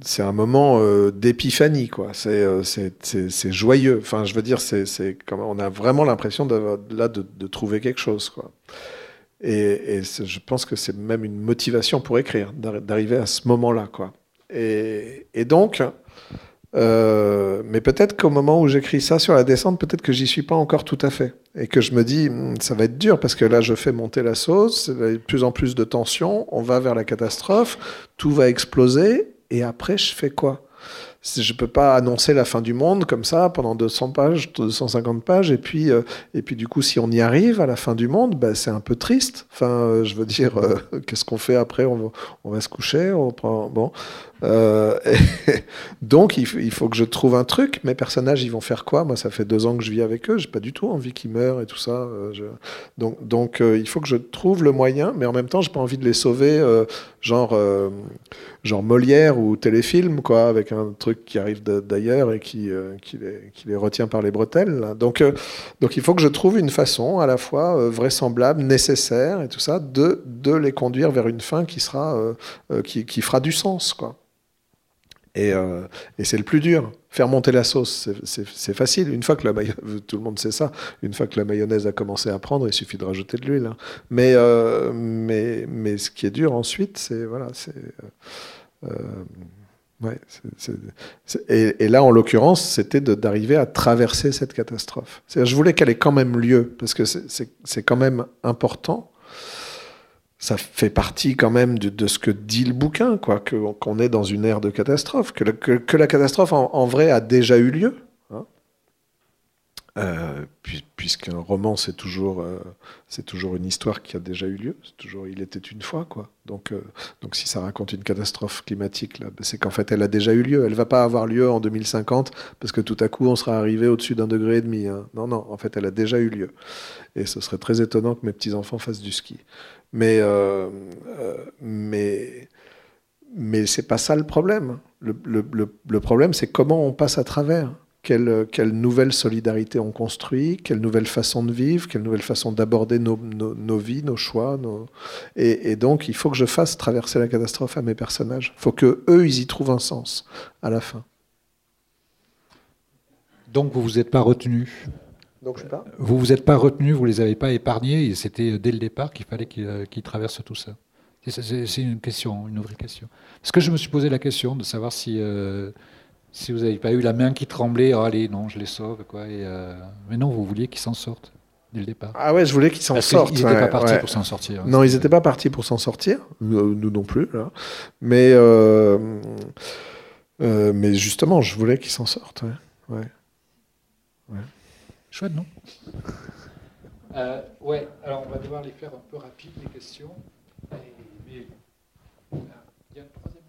Speaker 3: c'est un moment d'épiphanie, quoi. C'est joyeux. Enfin, je veux dire, c'est on a vraiment l'impression là de, de, trouver quelque chose, quoi. Et, je pense que c'est même une motivation pour écrire, d'arriver à ce moment-là. Quoi. Et, donc, Euh, mais peut-être qu'au moment où j'écris ça sur la descente, peut-être que j'y suis pas encore tout à fait. Et que je me dis, hmm, ça va être dur parce que là, je fais monter la sauce, de plus en plus de tension, on va vers la catastrophe, tout va exploser, et après, je fais quoi? Je peux pas annoncer la fin du monde comme ça pendant 200 pages, 250 pages, et puis, euh, et puis du coup, si on y arrive à la fin du monde, bah, c'est un peu triste. Enfin, euh, je veux dire, euh, qu'est-ce qu'on fait après? On va, on va, se coucher, on prend, bon. Donc, il, faut que je trouve un truc. Mes personnages, ils vont faire quoi? Moi, ça fait deux ans que je vis avec eux, j'ai pas du tout envie qu'ils meurent et tout ça. Je... Donc, donc il faut que je trouve le moyen, mais en même temps, j'ai pas envie de les sauver, genre, genre Molière ou téléfilm, quoi, avec un truc qui arrive d'ailleurs et qui, euh, les, retient par les bretelles. Donc, euh, il faut que je trouve une façon à la fois euh, vraisemblable, nécessaire et tout ça, de, les conduire vers une fin qui, sera, qui fera du sens. Quoi. Et, et c'est le plus dur. Faire monter la sauce, c'est facile. Une fois que tout le monde sait ça. Une fois que la mayonnaise a commencé à prendre, il suffit de rajouter de l'huile. Hein. Mais, mais, mais ce qui est dur ensuite, c'est voilà, c'est Ouais, et, là, en l'occurrence, c'était d'arriver à traverser cette catastrophe. Je voulais qu'elle ait quand même lieu, parce que c'est quand même important. Ça fait partie quand même de, ce que dit le bouquin, quoi, qu'on est dans une ère de catastrophe, que, que, la catastrophe en, vrai a déjà eu lieu. Euh, puisqu'un roman, c'est toujours, euh, c'est toujours une histoire qui a déjà eu lieu. C'est toujours, il était une fois, quoi. Donc, euh, donc si ça raconte une catastrophe climatique, ben, c'est qu'en fait, elle a déjà eu lieu. Elle va pas avoir lieu en 2050 parce que tout à coup, on sera arrivé au-dessus d'un degré et demi. Hein. Non, non. En fait, elle a déjà eu lieu. Et ce serait très étonnant que mes petits enfants fassent du ski. Mais, mais, mais c'est pas ça le problème. Le, le, le problème, c'est comment on passe à travers quelle, quelle, nouvelle solidarité on construit, quelle nouvelle façon de vivre, quelle nouvelle façon d'aborder nos, nos, vies, nos choix. Et, donc, il faut que je fasse traverser la catastrophe à mes personnages. Il faut que eux, ils y trouvent un sens à la fin.
Speaker 2: Donc, vous vous êtes pas retenu?
Speaker 3: Donc, je sais pas.
Speaker 2: Vous vous êtes pas retenu, vous les avez pas épargnés, et c'était dès le départ qu'il fallait qu'ils traversent tout ça. C'est une question, une vraie question. Parce que je me suis posé la question de savoir si euh, si vous n'avez pas eu la main qui tremblait, oh, allez, non, je les sauve, quoi. Et, euh, Mais non, vous vouliez qu'ils s'en sortent dès le départ.
Speaker 3: Ah ouais, je voulais qu'ils s'en sortent.
Speaker 2: Ils n'étaient pas partis pour s'en sortir.
Speaker 3: Non, ils n'étaient pas partis pour s'en sortir, nous, non plus. Là. Mais, euh, euh, mais justement, je voulais qu'ils s'en sortent. Ouais.
Speaker 2: Ouais. Chouette, non? Ouais, alors on va devoir les faire un peu rapides, les questions. mais, il y a une troisième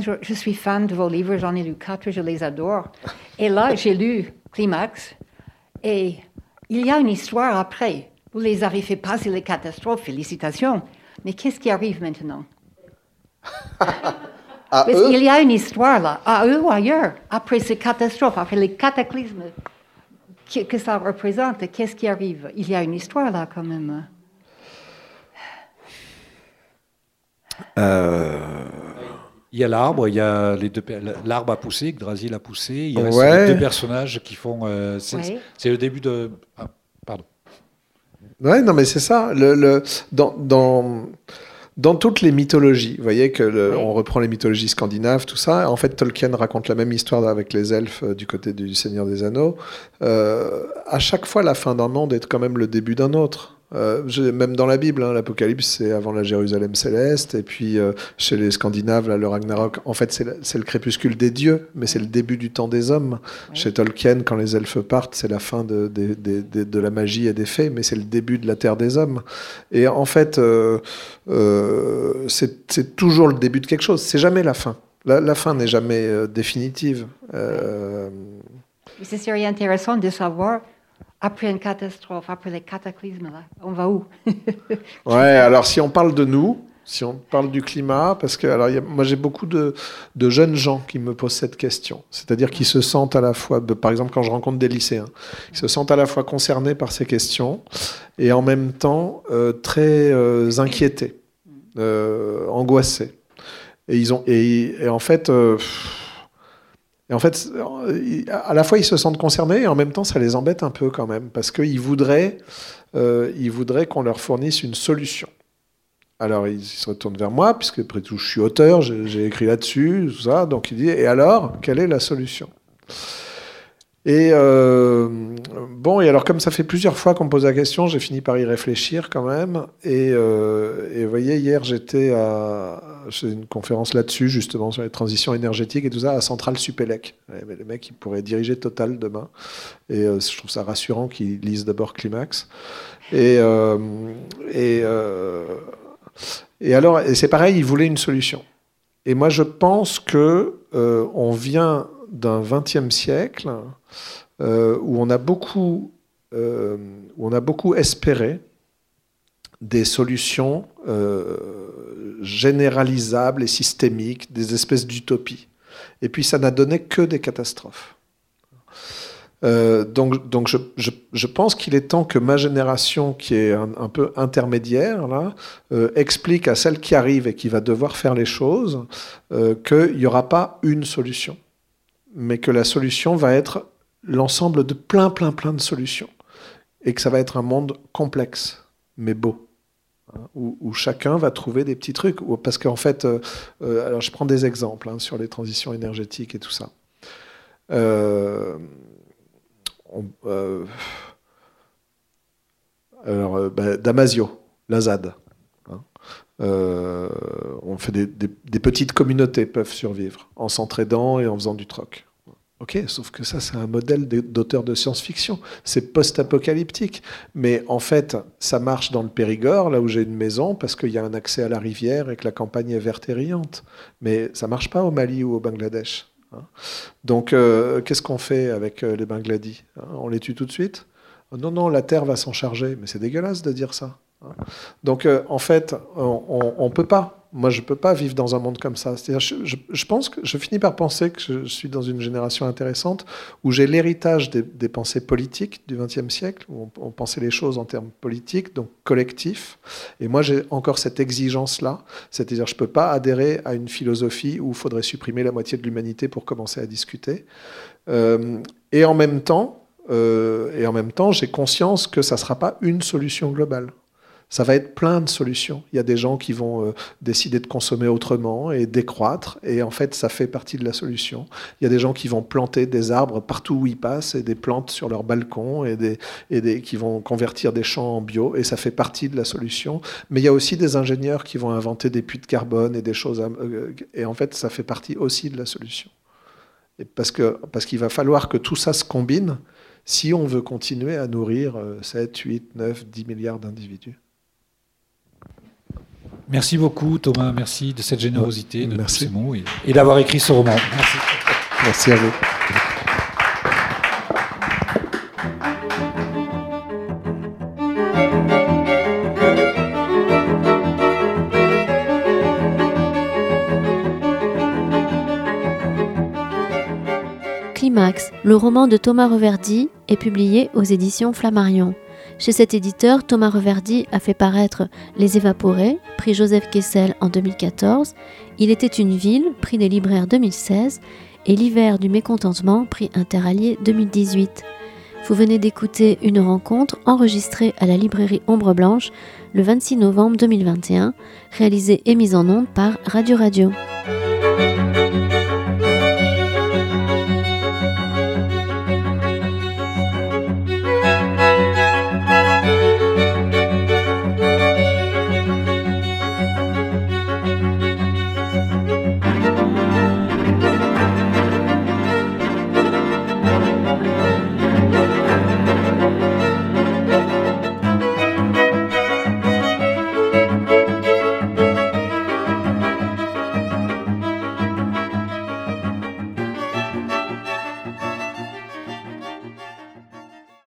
Speaker 4: je, suis fan de vos livres, j'en ai lu quatre, je les adore. Et là, j'ai lu Climax, et il y a une histoire après. Vous les avez fait passer les catastrophes, félicitations. Mais qu'est-ce qui arrive maintenant? Il y a une histoire là, à eux ou ailleurs, après ces catastrophes, après les cataclysmes que, que ça représente, qu'est-ce qui arrive? Il y a une histoire là quand même.
Speaker 2: Euh... Il y a l'arbre, il y a les deux l'arbre a poussé, Yggdrasil a poussé. Il y a les deux personnages qui font. Euh, c'est le début de. Ah, pardon.
Speaker 3: Ouais, non, mais c'est ça. Le, le, dans, dans, dans, toutes les mythologies, vous voyez que on reprend les mythologies scandinaves, tout ça. En fait, Tolkien raconte la même histoire avec les elfes euh, du côté du Seigneur des Anneaux. Euh, à chaque fois, la fin d'un monde est quand même le début d'un autre. Euh, même dans la Bible, hein, l'Apocalypse, c'est avant la Jérusalem céleste. Et puis euh, chez les Scandinaves, le Ragnarok, en fait, c'est le crépuscule des dieux, mais c'est le début du temps des hommes. Chez Tolkien, quand les elfes partent, c'est la fin de, de, la magie et des fées, mais c'est le début de la terre des hommes. Et en fait, euh, c'est toujours le début de quelque chose. C'est jamais la fin. La, fin n'est jamais définitive.
Speaker 4: C'est intéressant de savoir après une catastrophe, après les cataclysmes, là, on va où?
Speaker 3: Ouais, alors si on parle de nous, si on parle du climat, parce que alors, moi j'ai beaucoup de, de, jeunes gens qui me posent cette question, c'est-à-dire qui se sentent à la fois, par exemple quand je rencontre des lycéens, qui se sentent à la fois concernés par ces questions et en même temps euh, très euh, inquiétés, euh, angoissés. Et, ils ont, et, en fait, et en fait, à la fois ils se sentent concernés et en même temps ça les embête un peu quand même parce qu'ils voudraient, euh, voudraient qu'on leur fournisse une solution. Alors ils se retournent vers moi puisque après tout je suis auteur, j'ai écrit là-dessus, tout ça. Donc il dit et alors quelle est la solution? Et euh, bon, et alors comme ça fait plusieurs fois qu'on me pose la question, j'ai fini par y réfléchir quand même. Et, euh, vous voyez, hier j'étais à une conférence là-dessus, justement sur les transitions énergétiques et tout ça, à Centrale Supélec. Le mec, il pourrait diriger Total demain. Et euh, je trouve ça rassurant qu'il lise d'abord Climax. Et, alors, c'est pareil, il voulait une solution. Et moi, je pense que on vient d'un XXe siècle euh, où, on a beaucoup, euh, où on a beaucoup espéré des solutions euh, généralisables et systémiques, des espèces d'utopies. Et puis ça n'a donné que des catastrophes. donc, je, pense qu'il est temps que ma génération, qui est un, peu intermédiaire, explique à celle qui arrive et qui va devoir faire les choses qu'il n'y aura pas une solution mais que la solution va être l'ensemble de plein, plein, plein de solutions. Et que ça va être un monde complexe, mais beau. Hein, où, chacun va trouver des petits trucs. Parce qu'en fait, euh, euh, alors je prends des exemples hein, sur les transitions énergétiques et tout ça. Euh, alors, bah, Damasio, la ZAD. Hein, on fait des, petites communautés peuvent survivre en s'entraidant et en faisant du troc. Ok, sauf que ça, c'est un modèle d'auteur de science-fiction. C'est post-apocalyptique. Mais en fait, ça marche dans le Périgord, là où j'ai une maison, parce qu'il y a un accès à la rivière et que la campagne est verte et riante. Mais ça marche pas au Mali ou au Bangladesh. Hein. Donc, euh, qu'est-ce qu'on fait avec euh, les Bangladis hein? On les tue tout de suite? Non, non, la terre va s'en charger. Mais c'est dégueulasse de dire ça. Donc, euh, en fait, on ne peut pas moi, je ne peux pas vivre dans un monde comme ça. C'est-à-dire, je, pense que je finis par penser que je suis dans une génération intéressante où j'ai l'héritage des, pensées politiques du XXe siècle, où on, pensait les choses en termes politiques, donc collectifs. Et moi, j'ai encore cette exigence-là. C'est-à-dire, je ne peux pas adhérer à une philosophie où il faudrait supprimer la moitié de l'humanité pour commencer à discuter. Euh, et en même temps, euh, et en même temps, j'ai conscience que ça ne sera pas une solution globale. Ça va être plein de solutions. Il y a des gens qui vont euh, décider de consommer autrement et décroître, et en fait, ça fait partie de la solution. Il y a des gens qui vont planter des arbres partout où ils passent, et des plantes sur leur balcon, et, des, et des, qui vont convertir des champs en bio, et ça fait partie de la solution. Mais il y a aussi des ingénieurs qui vont inventer des puits de carbone et des choses, euh, et en fait, ça fait partie aussi de la solution. Et parce que parce qu'il va falloir que tout ça se combine si on veut continuer à nourrir 7, 8, 9, 10 milliards d'individus.
Speaker 2: Merci beaucoup Thomas, merci de cette générosité, de ces mots et, d'avoir écrit ce roman.
Speaker 3: Merci. Merci à vous.
Speaker 1: Climax, le roman de Thomas Reverdy, est publié aux éditions Flammarion. Chez cet éditeur, Thomas Reverdy a fait paraître Les Évaporés, prix Joseph Kessel en 2014, Il était une ville, prix des libraires 2016, et L'hiver du mécontentement, prix Interallié 2018. Vous venez d'écouter une rencontre enregistrée à la librairie Ombre Blanche le 26 novembre 2021, réalisée et mise en onde par Radio Radio.